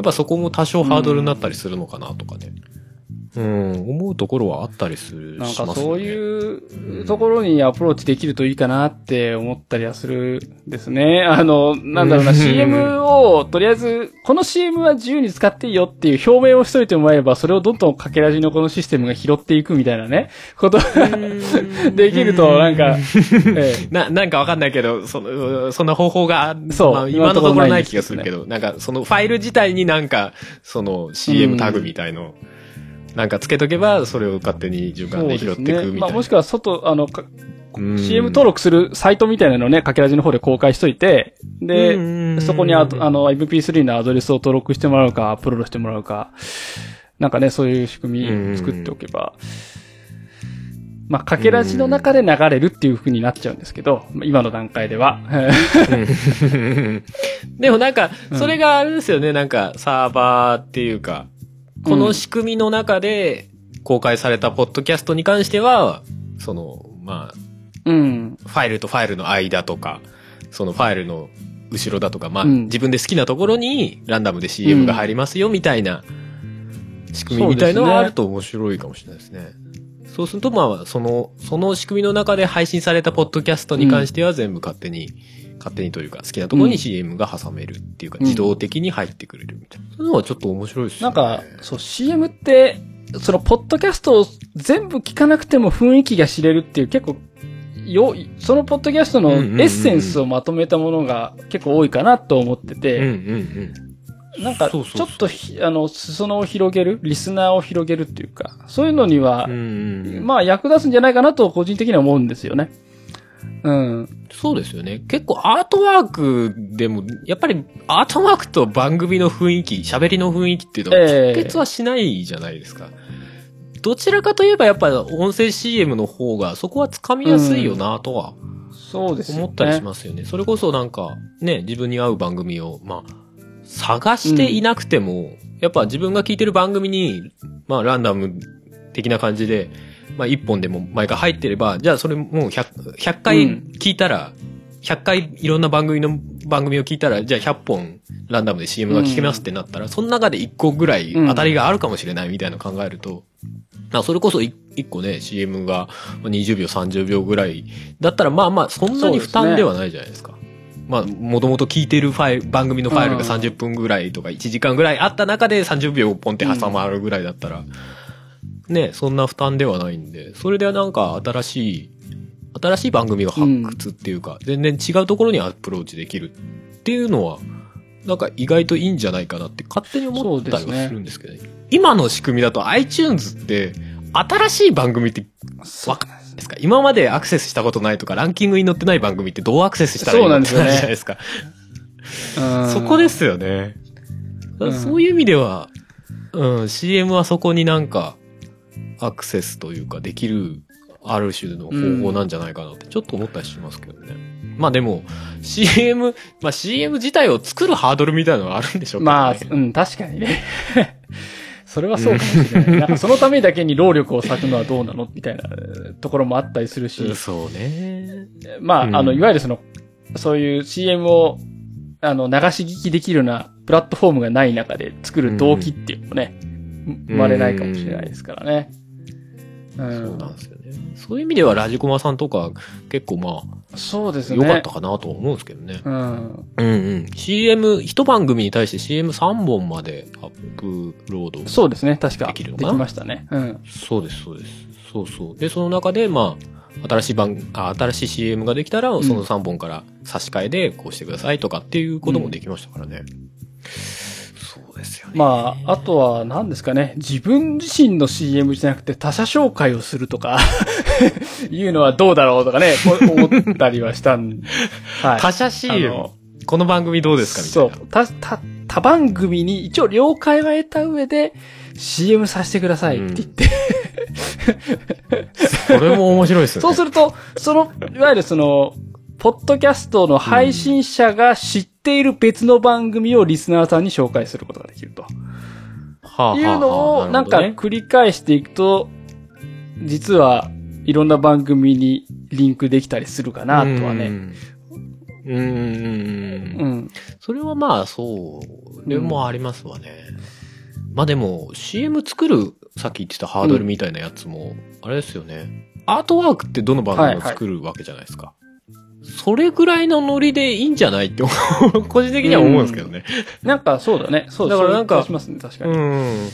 っぱそこも多少ハードルになったりするのかなとかね。うん、思うところはあったりする、なんかそういうところにアプローチできるといいかなって思ったりはするですね。あの、なんだろうな、うん。CM をとりあえず、この CM は自由に使っていいよっていう表明をしといてもらえば、それをどんどんかけらじのこのシステムが拾っていくみたいなね、ことできると、なんか、ええ。な、なんかわかんないけど、その、そんな方法が、そうまあ、今のところない気がする今けど、なんか、そのファイル自体になんか、その CM タグみたいの、なんかつけとけば、それを勝手に循環で拾っていくみたいな。まあもしくは外、あの、CM 登録するサイトみたいなのをね、かけらじの方で公開しといて、で、うんそこにあとあの MP3 のアドレスを登録してもらうか、アップロードしてもらうか、なんかね、そういう仕組み作っておけば、まあ、かけらじの中で流れるっていう風になっちゃうんですけど、今の段階では。うん。でもなんか、それがあれですよね、なんか、サーバーっていうか、この仕組みの中で公開されたポッドキャストに関しては、その、まあ、うん。ファイルとファイルの間とか、そのファイルの後ろだとか、まあ、うん自分で好きなところにランダムで CM が入りますよ、みたいな仕組みみたいのはあると面白いかもしれないですね。そうすると、まあ、その、その仕組みの中で配信されたポッドキャストに関しては全部勝手に、勝手にというか、好きなところに CM が挟めるっていうか、うん自動的に入ってくれるみたいな。そういうのはちょっと面白いですね。なんか、そう、CM って、その、ポッドキャストを全部聞かなくても雰囲気が知れるっていう結構、よ、そのポッドキャストのエッセンスをまとめたものが結構多いかなと思ってて、うんうんうん。なんか、ちょっとひ、あの、裾野を広げる、リスナーを広げるっていうか、そういうのにはうん、うんうんまあ役立つんじゃないかなと個人的には思うんですよね。うん。そうですよね。結構アートワークでも、やっぱりアートワークと番組の雰囲気、喋りの雰囲気っていうのはええ直結はしないじゃないですか。どちらかといえばやっぱ音声 CM の方がそこはつかみやすいよなとはそうです。思ったりしますよね。それこそなんかね、自分に合う番組を、まあ、探していなくても、やっぱ自分が聞いてる番組に、まあランダム的な感じで、まあ一本でも毎回入ってれば、じゃあそれもう 100, 100回うん。聞いたら、100回いろんな番組の番組を聞いたら、じゃあ100本ランダムで CM が聞けますってなったら、その中で1個ぐらい当たりがあるかもしれないみたいなのを考えると、まあそれこそ1 1個ね、CM が20秒、30秒ぐらいだったら、まあまあ、そんなに負担ではないじゃないですか。まあ、もともと聞いてるファイル、番組のファイルがうん30分ぐらいとか1時間ぐらいあった中で30秒ポンって挟まるぐらいだったら、ね、そんな負担ではないんで、それではなんか新しい、新しい番組を発掘っていうか、全然違うところにアプローチできるっていうのは、なんか意外といいんじゃないかなって勝手に思ったりはするんですけどね。今の仕組みだと iTunes って、新しい番組ってわかんないですか？今までアクセスしたことないとか、ランキングに載ってない番組ってどうアクセスしたらいいの？ってそうなんですよね。じゃないですか。うん。そこですよね。うん。そういう意味では、うん、CM はそこになんか、アクセスというか、できる、ある種の方法なんじゃないかなって、ちょっと思ったりしますけどね。まあでも、CM、まあ CM 自体を作るハードルみたいなのがあるんでしょうけどね。まあ、うん、確かにね。それはそうかもしれない。なんかそのためだけに労力を割くのはどうなのみたいなえーところもあったりするしうん、そうね。まあ、うんあの、いわゆるその、そういう CM を、あの、流し聞きできるようなプラットフォームがない中で作る動機っていうのもね、生まれないかもしれないですからね。うんそうなんですよね。そういう意味ではラジコマさんとか結構まそうですあね。良かったかなとは思うんですけどね。うん。うんうん。CM、一番組に対して CM3 本までアップロード。そうですね。確か。できるのでかな？きましたね。うん。そうです、そうです。そうそう。で、その中で、まあ、新しい番、あ、新しい CM ができたら、んその3本から差し替えで、こうしてくださいとかっていうこともできましたからね。そうですよね。まあ、あとは何ですかね。自分自身の CM じゃなくて他社紹介をするとか、いうのはどうだろうとかね、こ思ったりはしたん。はい。他社あ CM の、この番組どうですか？みたいな。そう。た、た、他番組に一応了解は得た上で CM させてくださいって言って。それも面白いですよね。そうすると、その、いわゆるその、ポッドキャストの配信者が知っている別の番組をリスナーさんに紹介することができると。はあいうのを、なんか繰り返していくと、実はいろんな番組にリンクできたりするかなとはね。うん。うんうんうん。うん。それはまあ、そう。でもありますわね。まあでも、CM 作る、さっき言ってたハードルみたいなやつも、あれですよね。アートワークってどの番組も作るわけじゃないですか。それぐらいのノリでいいんじゃないって 個人的には思うんですけどね。なんかそうだね。そうだからなんかしますね、確かうに。ん。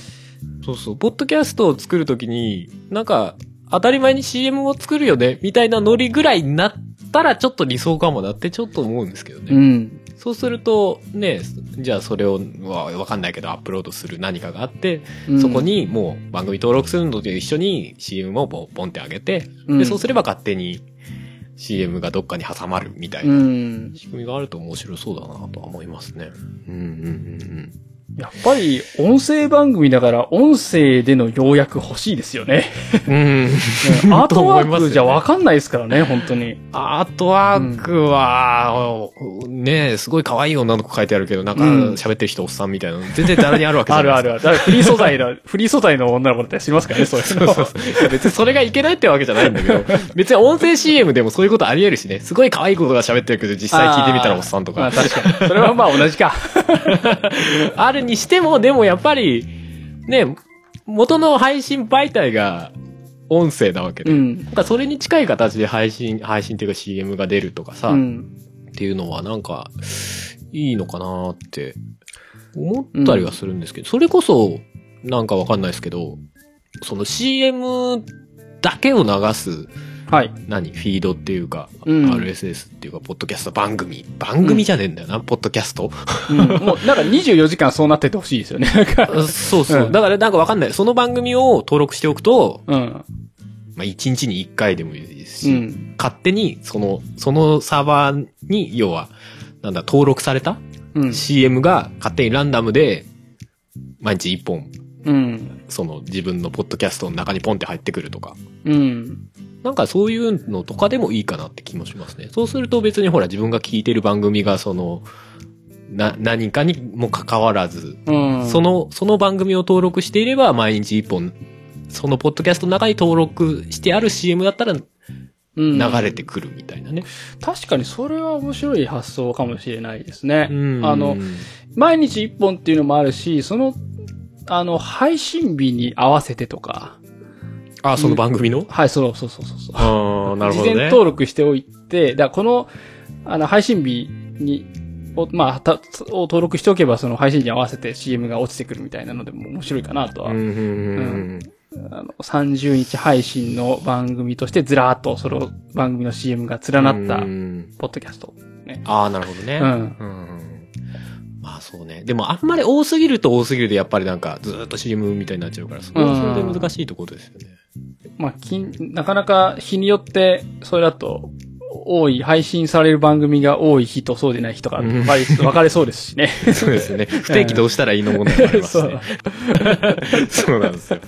そうそう。ポッドキャストを作るときに、なんか、当たり前に CM を作るよね、みたいなノリぐらいになったらちょっと理想かもなってちょっと思うんですけどね。うん。そうすると、ね、じゃあそれを、わわかんないけどアップロードする何かがあって、うんそこ、にもう番組登録するのと一緒に CM をポンポンってあげて、うんで、そうすれば勝手に CM がどっかに挟まるみたいうな。ん。仕組みがあると面白そうだなとは思いますね。うんうんうんやっぱり、音声番組だから、音声での要約欲しいですよね。うん。うん。うんアートワークじゃわかんないですからね、本当に。アートワークは、ねすごい可愛い女の子書いてあるけど、なんかうん喋ってる人おっさんみたいなの全然誰にあるわけじゃあないるあるある。だからフリー素材の、フリー素材の女の子だったら知りますからね、そういうの。そうそうそう別にそれがいけないってわけじゃないんだけど、別に音声 CM でもそういうことあり得るしね。すごい可愛いことが喋ってるけど、実際聞いてみたらおっさんとまあか。確かに。それはまあ同じか。あ るにしても、でもやっぱり、ね、元の配信媒体が音声なわけで。うん。なんかそれに近い形で配信、配信っていうか CM が出るとかさ、っうん。ていうのはなんか、いいのかなって思ったりはするんですけど、それこそ、なんかわかんないですけど、その CM だけを流す、はい。何？フィードっていうか、うん RSS っていうか、ポッドキャスト番組。番組じゃねえんだよな、ポッドキャスト。うん、もう、なんか24時間そうなっててほしいですよね。そうそう。うんだからなんかわかんない。その番組を登録しておくと、うん。まあ、1日に1回でもいいですし、うん。勝手に、その、そのサーバーに、要は、なんだ、登録されたうん。CM が勝手にランダムで、毎日1本、うん。その自分のポッドキャストの中にポンって入ってくるとか。うん。なんかそういうのとかでもいいかなって気もしますね。そうすると別にほら自分が聞いてる番組がその、な、何かにも関わらず、うん。そ、の、その番組を登録していれば毎日1本、そのポッドキャストの中に登録してある CM だったら流うん、れてくるみたいなね。確かにそれは面白い発想かもしれないですね。うんあの、毎日一本っていうのもあるし、その、あの、配信日に合わせてとか、あ、その番組の？はい、そうそうそうそうそう。ああ、なるほどね。事前登録しておいて、だからこの、あの、配信日に、をまあ、た、を登録しておけば、その配信日に合わせて CM が落ちてくるみたいなのでも面白いかなとは。うん。あの、30日配信の番組としてずらーっとその番組の CM が連なったう、んポッドキャスト。ああ、なるほどね。うんうんまあそうね。でもあんまり多すぎると多すぎるで、やっぱりなんかずーっと CM みたいになっちゃうから、それはそれで難しいところですよね。まあ、きんなかなか日によって、それだと、多い、配信される番組が多い日とそうでない日とか、うん分かれ分かれそうですしね。そうですよね。不定期どうしたらいいの問題もありますそうね。そうなんですよ。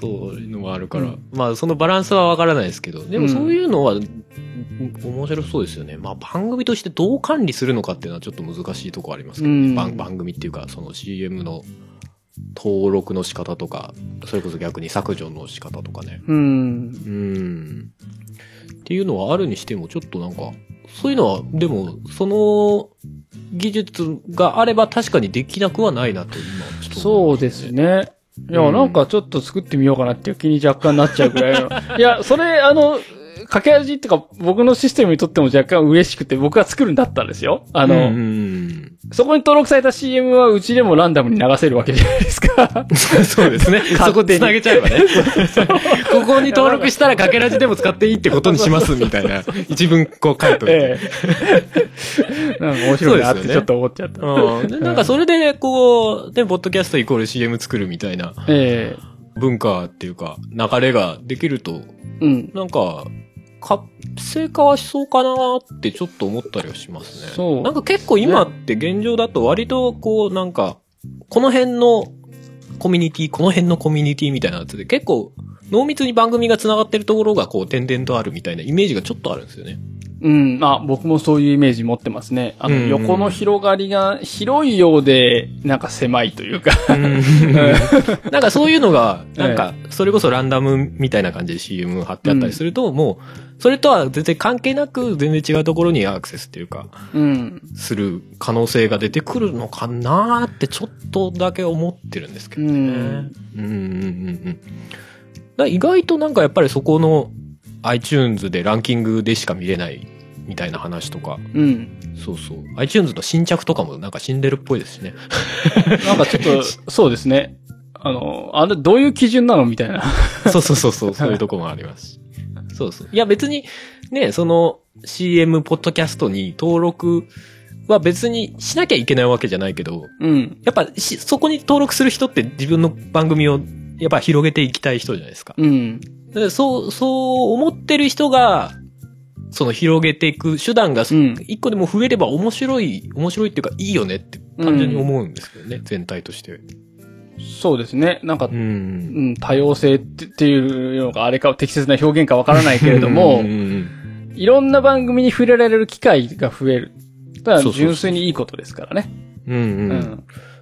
そういうのもあるから。うんまあそのバランスはわからないですけど、でもうんそういうのは、面白そうですよね。まあ番組としてどう管理するのかっていうのはちょっと難しいとこありますけど、うん番番組っていうかその CM の登録の仕方とか、それこそ逆に削除の仕方とかね。うん。うん。っていうのはあるにしても、ちょっとなんか、そういうのは、でも、その技術があれば確かにできなくはないなと、今、ちょっとそうですね。いや、うんなんかちょっと作ってみようかなっていう気に若干なっちゃうぐらいの。いや、それ、あの、掛け味っていうか、僕のシステムにとっても若干嬉しくて、僕が作るんだったんですよ。あの、うんうんそこに登録された CM はうちでもランダムに流せるわけじゃないですか。う んそうですね。そこ繋げちゃえばね。ここに登録したらかけらじでも使っていいってことにしますみたいな、一文こう書いといて。ええ。なんか面白いなってちょっと思っちゃった。うんでなんかそれで、こう、ね、ポッドキャストイコール CM 作るみたいなえ文化っていうか、流れができると、えうん。なんか、活性化はしそうかなってちょっと思ったりはしますね。そうなんか結構今って現状だと割とこうなんか、この辺のコミュニティ、この辺のコミュニティみたいなやつで結構濃密に番組が繋がってるところがこう点々とあるみたいなイメージがちょっとあるんですよね。うん。まあ、僕もそういうイメージ持ってますね。あの、うん横の広がりが広いようで、なんか狭いというか。なんかそういうのが、なんか、それこそランダムみたいな感じで CM 貼ってあったりすると、もう、それとは全然関係なく、全然違うところにアクセスっていうか、うん。する可能性が出てくるのかなーってちょっとだけ思ってるんですけどね。うんうんうんうんうん。だ意外となんかやっぱりそこの iTunes でランキングでしか見れないみたいな話とか、うん。そうそう。iTunes の新着とかもなんか死んでるっぽいですしね。なんかちょっと、そうですね。あの、あれ、どういう基準なの？みたいな。そうそうそうそう、そういうとこもありますし。そうそう。いや別に、ね、その CM ポッドキャストに登録は別にしなきゃいけないわけじゃないけど、うん。やっぱし、そこに登録する人って自分の番組をやっぱ広げていきたい人じゃないですか。うん。でそう、そう思ってる人が、その広げていく手段がうん一個でも増えれば面白い、面白いっていうかいいよねって単純に思うんですけどね、全体として。そうですね。なんか、う。うんん、多様性っていうのがあれか適切な表現かわからないけれどもうん、うんいろんな番組に触れられる機会が増える。ただ純粋にいいことですからね。うん。うんううん。っ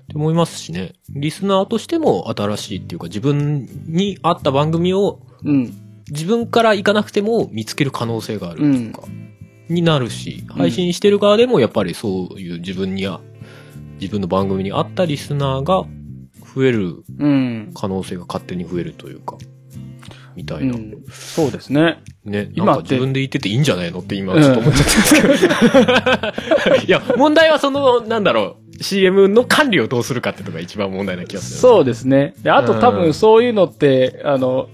て思いますしね。リスナーとしても新しいっていうか自分に合った番組をうん。自分から行かなくても見つける可能性があるっていうか、になるし、ん配信してる側でもやっぱりそういう自分にあ、自分の番組に合ったリスナーが増えるうん。可能性が勝手に増えるというか、みたいな。うん。そうですね。ね、今ってなんか自分で言ってていいんじゃないのって今ちょっと思っちゃったんですけど。いや、問題はその、なんだろう、CM の管理をどうするかってとこが一番問題な気がする。そうですね。で、あと多うん分そういうのって、あの、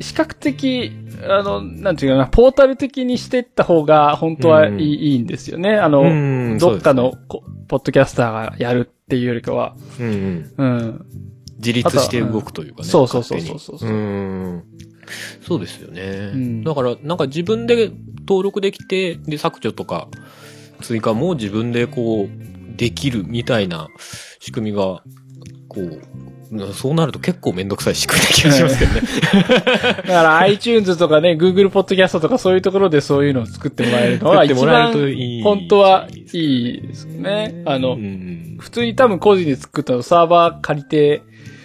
比較的、あの、なんていうかな、ポータル的にしていった方が本当はいい,、うんいいんですよね。あの、うんどっかの、こポッドキャスターがやるっていうよりかは。うんうん。うん。自立して動くというかね。そうそうそうそうそううん。そうですよね。んだから、なんか自分で登録できて、で、削除とか、追加も自分でこう、できるみたいな仕組みが、こう、そうなると結構めんどくさい仕組みな気がしますけどね。だから iTunes とかね、Google ポッドキャストとかそういうところでそういうのを作ってもらえるのが一番本当はいいですね。あの、うん普通に多分個人で作ったのサーバー借りて、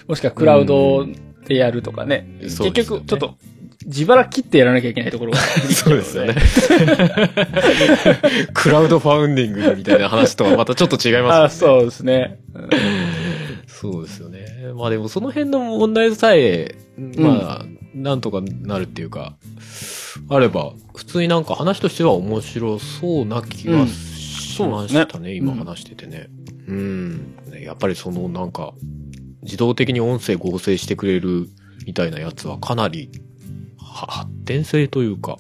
もしくはクラウドでやるとかね。結局、ちょっと、自腹切ってやらなきゃいけないところが、そうですよね。クラウドファウンディングみたいな話とはまたちょっと違いあますよね。そうですね。そうですよね。まあでもその辺の問題さえ、まあ、なんとかなるっていうか、あれば、普通になんか話としては面白そうな気がしましたね、そうですね今話しててね。うん。ねやっぱりそのなんか、自動的に音声合成してくれるみたいなやつはかなり、は発展性というか、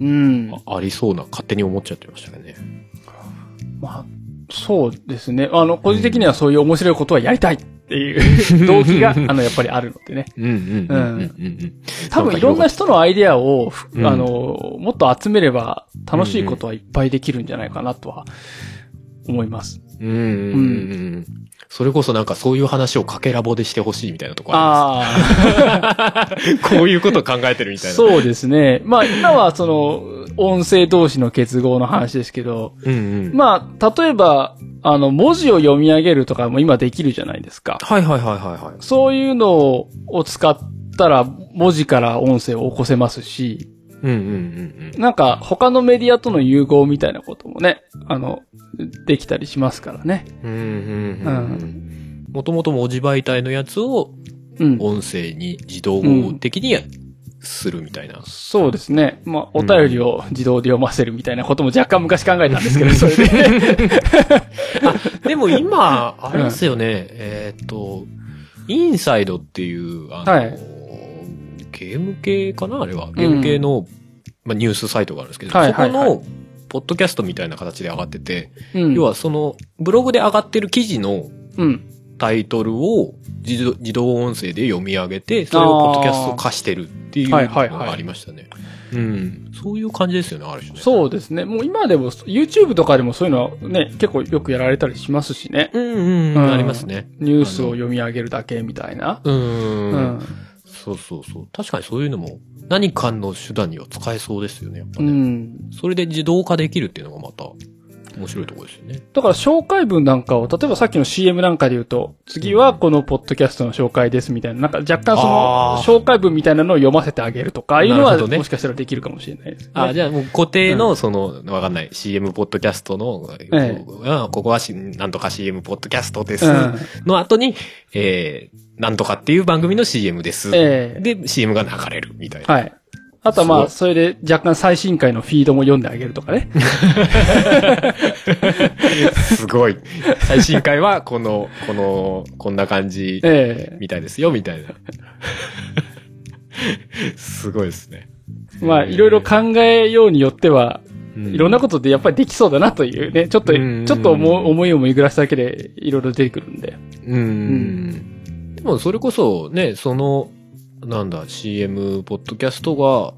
うん。あありそうな、勝手に思っちゃってましたね。まあ、そうですね。あの、個人的にはそういう面白いことはやりたいっていう 動機が、あの、やっぱりあるのでね。うんうんうんうんうんうん。多分いろんな人のアイデアを、ふうんあの、もっと集めれば楽しいことはいっぱいできるんじゃないかなとは思います。うんうんうんうん。それこそなんかそういう話をかけラボでしてほしいみたいなとこああ。こういうことを考えてるみたいな。そうですね。まあ今はその、音声同士の結合の話ですけど、うんうん。まあ、例えば、あの、文字を読み上げるとかも今できるじゃないですか。はいはいはいはいはい。そういうのを使ったら文字から音声を起こせますし、うんうんうんうん。なんか他のメディアとの融合みたいなこともね、あの、できたりしますからね。うんうんううんん。もともと文字媒体のやつをうん。音声に自動的にするみたいな。そうですね。まあ、お便りを自動で読ませるみたいなことも若干昔考えたんですけど、それで。でも今、あれですよね、えーっと、インサイドっていう、あの、はいゲーム系かなあれは。ゲーム系の、まあ、ニュースサイトがあるんですけど、はいはいはいそこの、ポッドキャストみたいな形で上がってて、うん。要はその、ブログで上がってる記事のうん。タイトルを自動自動音声で読み上げて、それをポッドキャスト化してるっていうのがありましたね。うん。そういう感じですよね、ある種ね。そうですね。もう今でも、YouTube とかでもそういうのはね、結構よくやられたりしますしね。うんうん、うん、ありますね。ニュースを読み上げるだけみたいな。う。うんん。そうそうそう。確かにそういうのも何かの手段には使えそうですよね、やっぱうね。ん。それで自動化できるっていうのがまた面白いところですよね。だから紹介文なんかを、例えばさっきの CM なんかで言うと、次はこのポッドキャストの紹介ですみたいな、なんか若干その紹介文みたいなのを読ませてあげるとか、ああいうのはねもしかしたらできるかもしれないですね。あ、じゃあもう固定の、その、わかんない、CM ポッドキャストの、えうんここはし、なんとか CM ポッドキャストです。うんの後に、えー、なんとかっていう番組の CM です。ええで、CM が流れるみたいな。はい。あとはまあ、すそれで若干最新回のフィードも読んであげるとかね。すごい。最新回は、この、この、こんな感じ、えみたいですよ、みたいな。すごいですね。えまあ、いろいろ考えようによっては、うんいろんなことでやっぱりできそうだなというね、ちょっと、ちうんょっと思思いを巡らすだけでいろいろ出てくるんで。うん。でも、それこそ、ね、その、なんだ、CM、ポッドキャストが、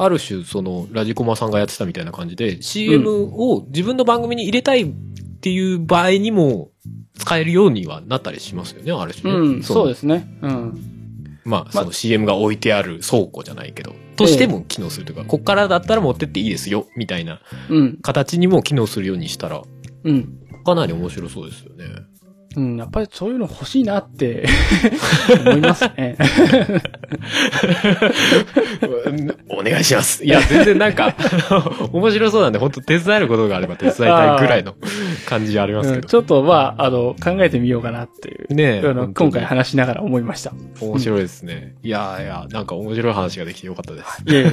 ある種、その、ラジコマさんがやってたみたいな感じで、CM を自分の番組に入れたいっていう場合にも、使えるようにはなったりしますよね、ある種ね。うん、そうす。ですね。うん。まあ、その CM が置いてある倉庫じゃないけど、としても機能するというか、こっからだったら持ってっていいですよ、みたいなうん。形にも機能するようにしたら、うん。かなり面白そうですよね。うん、やっぱりそういうの欲しいなって 思いますね。お願いします。いや、全然なんか、面白そうなんで、本当手伝えることがあれば手伝いたいぐらいの感じありますけど。うんちょっとまあ、あの、考えてみようかなっていう。ねえあの今回話しながら思いました。面白いですね。いやいや、なんか面白い話ができてよかったです。いえいえ。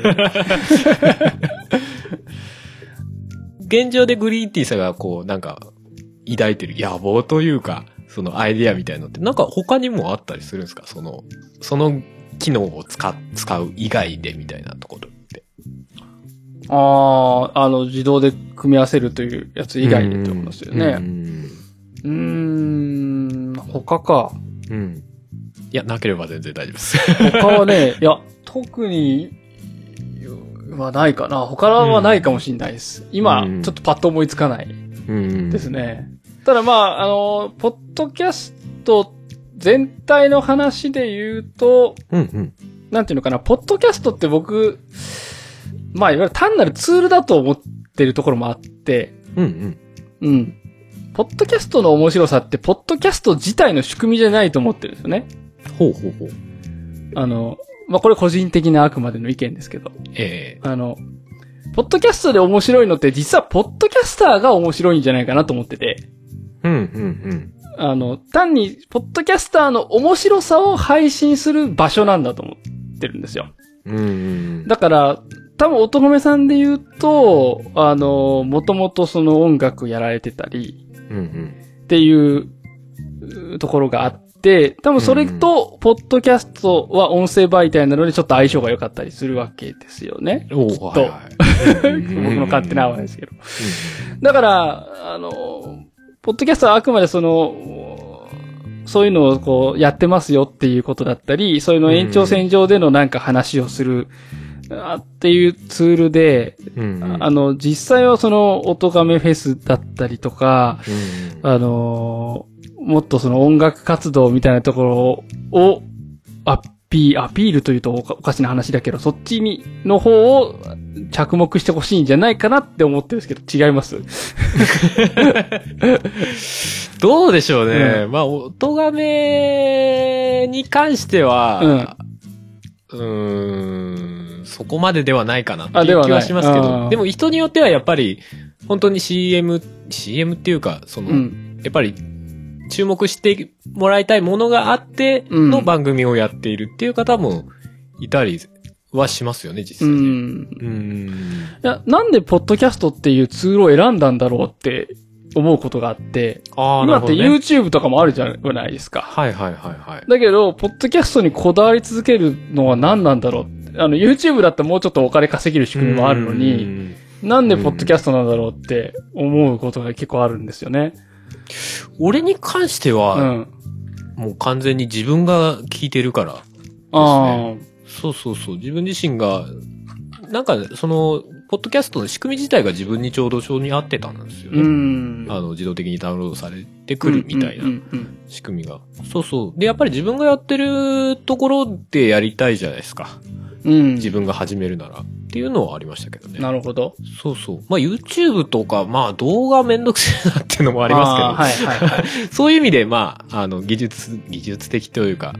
現状でグリーンティーさんがこう、なんか、抱いてる野望というか、そのアイディアみたいのって、なんか他にもあったりするんですか？その、その機能を使っ、使う以外でみたいなところって。ああ、あの、自動で組み合わせるというやつ以外でってことですようね。ん。うーん、他か。うん。いや、なければ全然大丈夫です。他はね、いや、特に、はないかな。他はないかもしれないです。今、うんちょっとパッと思いつかないうんですね。ただまあ、あの、ポッドキャスト全体の話で言うと、うんうん。なんていうのかな、ポッドキャストって僕、まあ、いわゆる単なるツールだと思ってるところもあって、うんうん。うん。ポッドキャストの面白さって、ポッドキャスト自体の仕組みじゃないと思ってるんですよね。ほうほうほう。あの、まあ、これ個人的なあくまでの意見ですけど。えあの、ポッドキャストで面白いのって実はポッドキャスターが面白いんじゃないかなと思ってて。えうんうんあの、単に、ポッドキャスターの面白さを配信する場所なんだと思っってるんですよ。うんうん。だから、多分、音めさんで言うと、あの、もともとその音楽やられてたり、うんうん。っていううところがあって、多分それと、ポッドキャストは音声媒体なのでちょっと相性が良かったりするわけですよね。おきっとはいはい。僕の勝手な話ですけど。だから、あの、ポッドキャストはあくまでその、そういうのをこうやってますよっていうことだったり、そういうの延長線上でのなんか話をする、あっていうツールで、うんうん。あの、実際はその、音亀フェスだったりとか、うんあのーもっとその音楽活動みたいなところをアピー、アピールというとおかしな話だけど、そっちに、の方を着目してほしいんじゃないかなって思ってるんですけど、違います？どうでしょうね。まあ、音がめに関しては、うーん、そこまでではないかなっていう気はしますけあど、ーでも人によってはやっぱり、本当に CM、CM っていうか、その、うん。やっぱり、注目してもらいたいものがあっての番組をやっているっていう方もいたりはしますよね、実う際ね。ん。うん。いや、なんでポッドキャストっていうツールを選んだんだろうって思うことがあって、ああ、今って。YouTube とかもあるじゃないですか。はいはいはいはい。だけど、ポッドキャストにこだわり続けるのは何なんだろうあの、YouTube だったらもうちょっとお金稼げる仕組みもあるのうに、んなんでポッドキャストなんだろうって思うことが結構あるんですよね。俺に関してうは、ん。もう完全に自分が聞いてるから。ああ、そうそうそう。自分自身が、なんか、その、ポッドキャストの仕組み自体が自分にちょうど性に合ってたんですようね。ん。あの、自動的にダウンロードされてくるみたいうんなうん仕組みが。そうそう。で、やっぱり自分がやってるところでやりたいじゃないですか。うん。うん自分が始めるなら。っていうのはありましたけどね。なるほど。そうそう。まあ YouTube とか、まあ動画めんどくせえなっていうのもありますけど。はいはいはい。そういう意味で、まあ、あの、技術、技術的というか、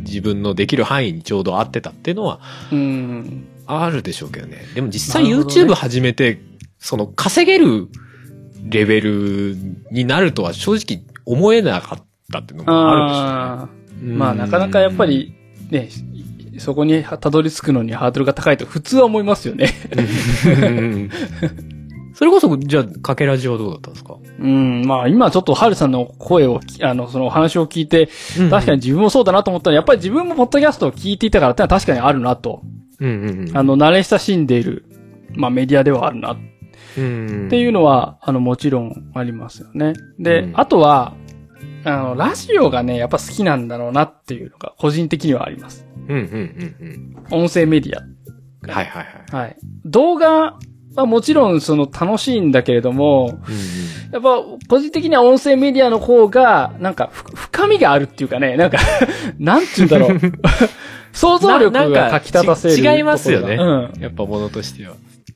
自分のできる範囲にちょうど合ってたっていうのはうん。あるでしょうけどね。でも実際 YouTube 始めて、その稼げるレベルになるとは正直思えなかったっていうのもああるでしょうね。あ、まあなかなかやっぱり、ね、そこにたどり着くのにハードルが高いと普通は思いますよね。それこそ、じゃあ、かけラジオはどうだったん。ですかうん、まあ今ちょっとハルさん。の声を、あの、その話を聞いて、確かに自分もそうだなと思ったら、やっぱり自分もポッドキャストを聞いていたからってのは確かにあるなと。うん。うん。うん。あの、慣れ親しん。でいる、まあメディアではあるなっうん、っていうのは、あの、もちろん。ありますよね。で、うん。あとは、あの、ラジオがね、やっぱ好きなんだろうなっていうのが、個人的にはあります。うんうんうん音声メディア。うん。はいはいはい。はい。動画はもちろん、その、楽しいんだけれども、うんやっぱ、個人的には音声メディアの方が、なんか、ふ深みがあるっていうかね、なんか、なんて言うんだろう。想像力がかき立たせるち違いますよねうん。やっぱものとしては。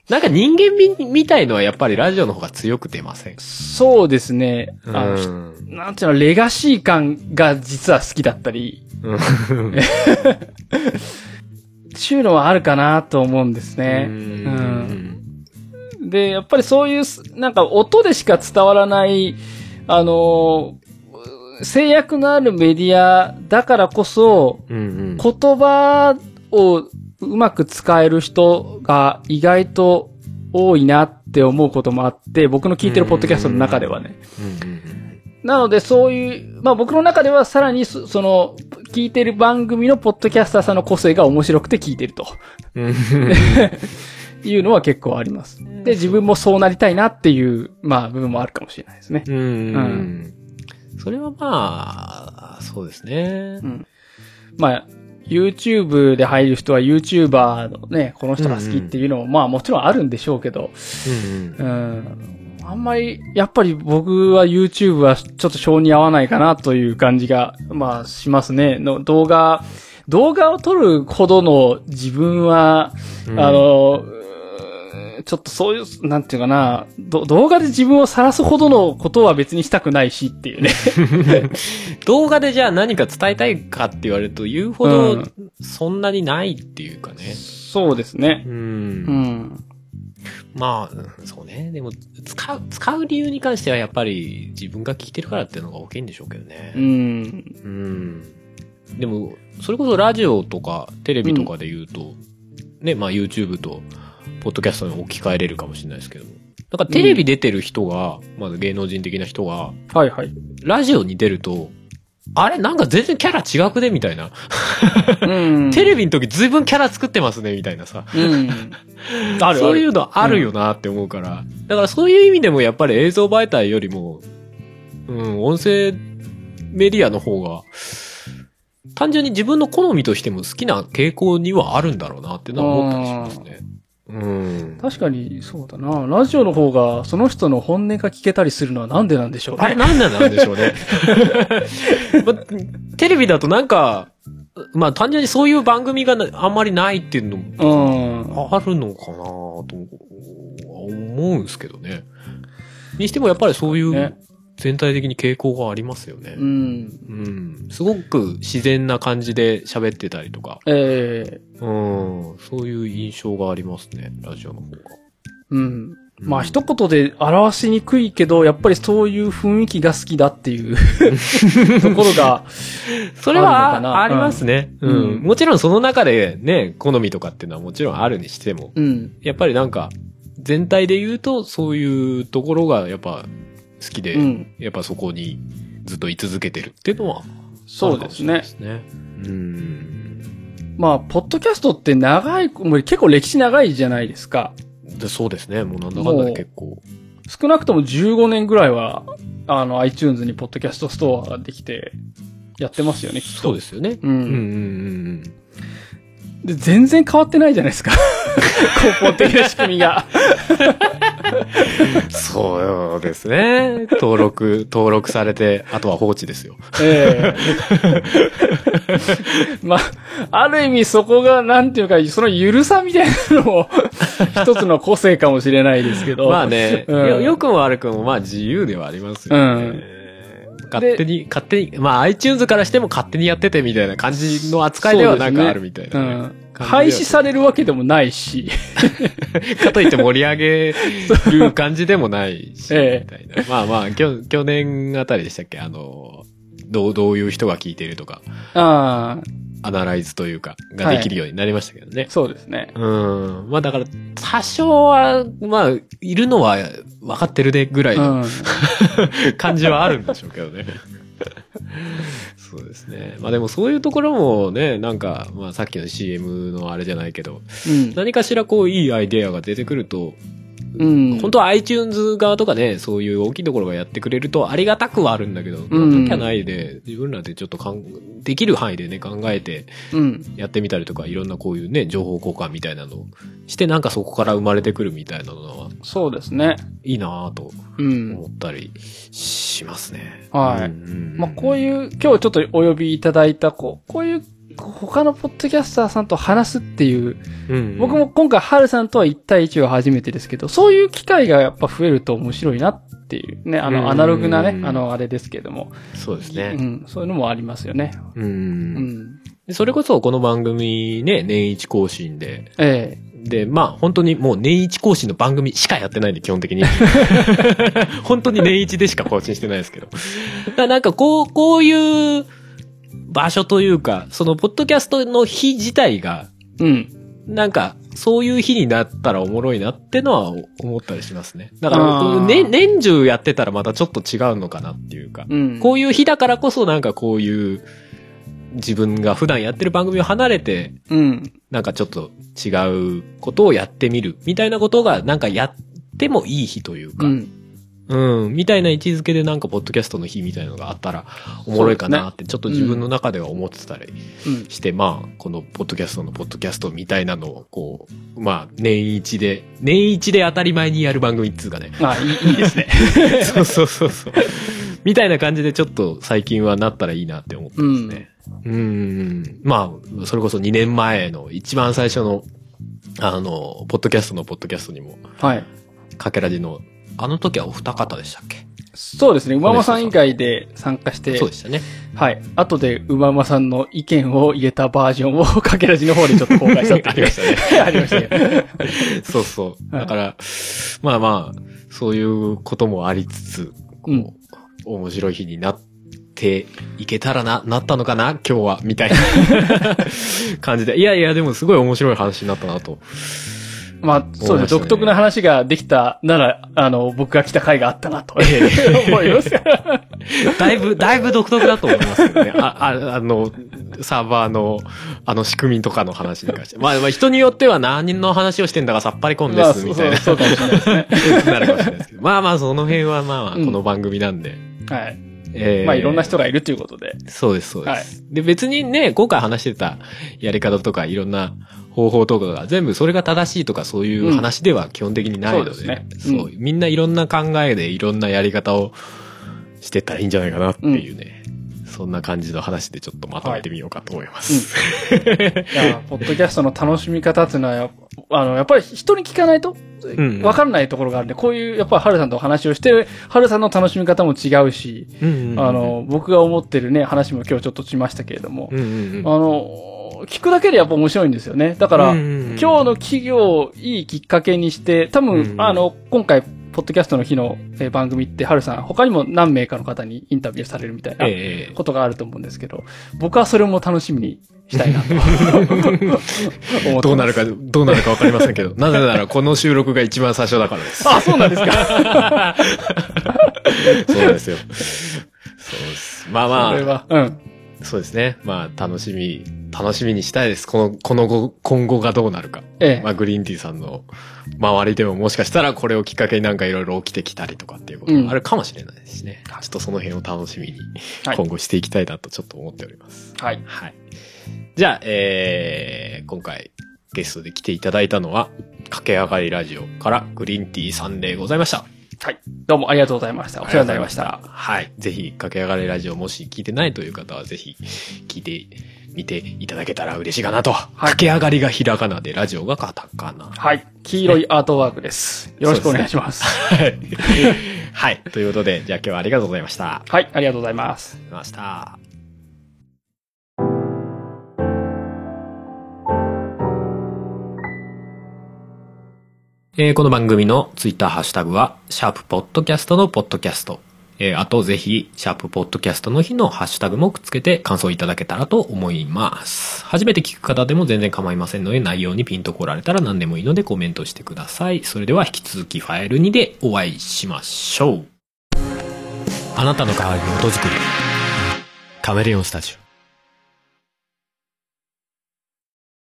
なんか人間みみたいのはやっぱりラジオの方が強く出ません？そうですね。あの、ひうんなんていうの、レガシー感が実は好きだったり、うん。っていうのはあるかなと思うんですね。うん。で、やっぱりそういうす、なんか音でしか伝わらない、あのー制約のあるメディアだからこそ、うんうん。言葉をうまく使える人が意外と多いなって思うこともあって、僕の聞いてるポッドキャストの中ではね。うんうんなのでそういう、まあ僕の中ではさらにそその、聞いてる番組のポッドキャスターさんの個性が面白くて聞いてるとうんいうのは結構あります。で、自分もそうなりたいなっていう、まあ部分もあるかもしれないですね。うんうんうんそれはまあ、そうですね。まあ、YouTube で入る人は YouTuber のね、この人が好きっていうのも、まあもちろんあるんでしょうけど、うんうんうん。あんまり、やっぱり僕は YouTube はちょっと性に合わないかなという感じが、まあしますね。の動画、動画を撮るほどの自分は、うんあの、ちょっとそういう、なんていうかな、ど動画で自分を晒すほどのことは別にしたくないしっていうね。動画でじゃあ何か伝えたいかって言われると言うほうどんそんなにないっていうかね。そうですね。う。うんん。まあ、うんそうね。でも、使う、使う理由に関してはやっぱり自分が聞いてるからっていうのが大きいんでしょうけどねう。ん。うん。でも、それこそラジオとかテレビとかで言うと、ね、まあ YouTube と、ポッドキャストに置き換えれるかもしれないですけども。なんかテレビ出てる人が、まだ芸能人的な人が、はいはい。ラジオに出ると、あれなんか全然キャラ違くね？みたいな。うん。テレビの時ずいぶんキャラ作ってますねみたいなさ。うん。あるそういうのあるよなって思うから。だからそういう意味でもやっぱり映像媒体よりも、うん、音声メディアの方が、単純に自分の好みとしても好きな傾向にはあるんだろうなってのは思ったりしますね。うん。確かに、そうだな。ラジオの方が、その人の本音が聞けたりするのはなんでなんでしょうね。あれなんでなんでしょうね。まテレビだとなんか、まあ単純にそういう番組がなあんまりないっていうのもうん。あるのかなと思うんですけどね。にしてもやっぱりそういうね全体的に傾向がありますよね。うん。うん。すごく自然な感じで喋ってたりとか、ええうん。そういう印象がありますね、ラジオの方が。うん。まあ、一言で表しにくいけど、やっぱりそういう雰囲気が好きだっていう ところが、それはありますね。ううんん。もちろんその中でね、好みとかっていうのはもちろんあるにしても、うん。やっぱりなんか、全体で言うと、そういうところがやっぱ好きで、うん。やっぱそこにずっと居続けてるっていうのは、そうですね。すね。うん。まあ、ポッドキャストって長い、もう結構歴史長いじゃないですか。でそうですね。もうなんだかんだで結構。少なくとも15年ぐらいは、あの、iTunes にポッドキャストストアができて、やってますよね、きっと。そうですよね。う。うんんうんうんで、全然変わってないじゃないですか。根本的な仕組みが。うん。そうですね。登録、登録されて、あとは放置ですよ。ええ まあ、ある意味そこが、なんていうか、そのゆるさみたいなのも、一つの個性かもしれないですけど。まあね、うんよよくも悪くもまあ自由ではありますよね。勝手に、勝手に、まあ iTunes からしても勝手にやっててみたいな感じの扱いではなんかあるみたいなね、うん。廃止されるわけでもないし。かといって盛り上げる感じでもないし、ええ。みたいな。まあまあ、去年あたりでしたっけ？あの、どう、どういう人が聞いているとか、ああ、アナライズというか、ができるようになりましたけどね。そうですね。うん。まあだから、多少は、まあ、いるのは分かってるでぐらいうのん。感じはあるんでしょうけどね。そうですね。まあでもそういうところもね、なんか、まあさっきの CM のあれじゃないけど、うん。何かしらこういいアイデアが出てくると、うん。本当は iTunes 側とかね、そういう大きいところがやってくれるとありがたくはあるんだけど、ん時はないで、自分らでちょっとかん、できる範囲でね、考えてうん。やってみたりとか、いろんなこういうね、情報交換みたいなのをして、なんかそこから生まれてくるみたいなのは、そうですね。いいなぁとうん。思ったりしますね。はいうんまあ、こういう、今日ちょっとお呼びいただいた、こう、こういう、他のポッドキャスターさんと話すっていう、うん僕も今回、ハルさんとは1対1は初めてですけど、そういう機会がやっぱ増えると面白いなっていうね、あうんの、アナログなね、あの、あれですけども。そうですね。うん、そういうのもありますよね。う。うんん。でそれこそこの番組ね、年一更新で、えで、まあ本当にもう年一更新の番組しかやってないんで、基本的に。本当に年一でしか更新してないですけど。だなんかこう、こういう場所というか、そのポッドキャストの日自体が、えうん。なんか、そういう日になったらおもろいなってのは思ったりしますね。だからね、年中やってたらまたちょっと違うのかなっていうか。うん。こういう日だからこそなんかこういう自分が普段やってる番組を離れて、うん。なんかちょっと違うことをやってみるみたいなことがなんかやってもいい日というか、うん。うん、みたいな位置づけでなんかポッドキャストの日みたいなのがあったらおもろいかなってちょっと自分の中では思ってたりうん。して、まあ、このポッドキャストのポッドキャストみたいなのをこう、まあ、年一で、年一で当たり前にやる番組っつうかね。まあ、いいいいですね。そうそうそうそう。みたいな感じでちょっと最近はなったらいいなって思ってますね。うん。まあ、それこそ2年前の一番最初の、あの、ポッドキャストのポッドキャストにも、はい。かけらじの、あの時はお二方でしたっけ？そうですね。馬間さん以外で参加して、そうでしたね。はい。後で馬間さんの意見を入れたバージョンをかけらじの方でちょっと公開したっていうありましたね。ありましたね。そうそう。はいだから、まあまあ、そういうこともありつつ、こううん面白い日になっていけたらな、なったのかな今日は、みたいな 感じで。いやいや、でもすごい面白い話になったなと。まあ、そうですね。独特な話ができたなら、あの、僕が来た回があったなと 思います。だいぶ、だいぶ独特だと思いますよね。あ、ああの、サーバーの、あの仕組みとかの話に関して。まあ、まあ、人によっては何の話をしてんだかさっぱりこんでまあ、す、みたいな。そうそうかもしれないですね。なるかもしれないですけど。まあまあ、その辺はまあまあ、うんこの番組なんで。はい。えーまあ、いろんな人がいるということで。そうです、そうです。で、別にね、今回話してたやり方とか、いろんな方法とかが、全部それが正しいとかそういう話では基本的にないので、うんそうねそうみんないろんな考えでいろんなやり方をしてったらいいんじゃないかなっていうね。そんな感じの話でちょっとまとめてみようかと思います。いや、ポッドキャストの楽しみ方っていうのはや、あの、やっぱり人に聞かないと、ん。わからないところがあるんで、こういう、やっぱりハルさんとお話をして、ハルさんの楽しみ方も違うし、うんうん。あの、僕が思ってるね、話も今日ちょっとしましたけれども、うんうんあの、聞くだけでやっぱ面白いんですよね。だから、うんうんうん今日の企業をいいきっかけにして、多分、うんうん。あの、今回、ポッドキャストの日のえー番組って、ハルさん、他にも何名かの方にインタビューされるみたいなええことがあると思うんですけど、僕はそれも楽しみにしたいなと。どうなるか、どうなるかわかりませんけど、なぜならこの収録が一番最初だからです。あ、そうなんですか。そうですよ。そうです。まあまあ、それは。うん。そうですね。まあ、楽しみ、楽しみにしたいです。この、この後、今後がどうなるか。ええ。まあ、グリーンティーさんの周りでももしかしたらこれをきっかけになんかいろいろ起きてきたりとかっていうことがあるかもしれないですしね。ちょっとその辺を楽しみにはい今後していきたいなとちょっと思っております。はい。はい。じゃあ、えー、今回ゲストで来ていただいたのは、駆け上がりラジオからグリーンティーさんでございました。はい。どうもありがとうございました。お世話になりました。はい。ぜひ、駆け上がりラジオもし聞いてないという方は、ぜひ聞いてみていただけたら嬉しいかなと。駆け上がりがひらがなで、ラジオがカタカナ。はい。黄色いアートワークです。よろしくお願いします。はい。はい。ということで、じゃあ今日はありがとうございました。はい。ありがとうございます。ございました。えーこの番組のツイッターハッシュタグは、シャープポッドキャストのポッドキャスト。えーあとぜひ、シャープポッドキャストの日のハッシュタグもくっつけて感想いただけたらと思います。初めて聞く方でも全然構いませんので、内容にピンと来られたら何でもいいのでコメントしてください。それでは引き続きファイル2でお会いしましょう。あなたの代わりに音作り。カメレオンスタジオ。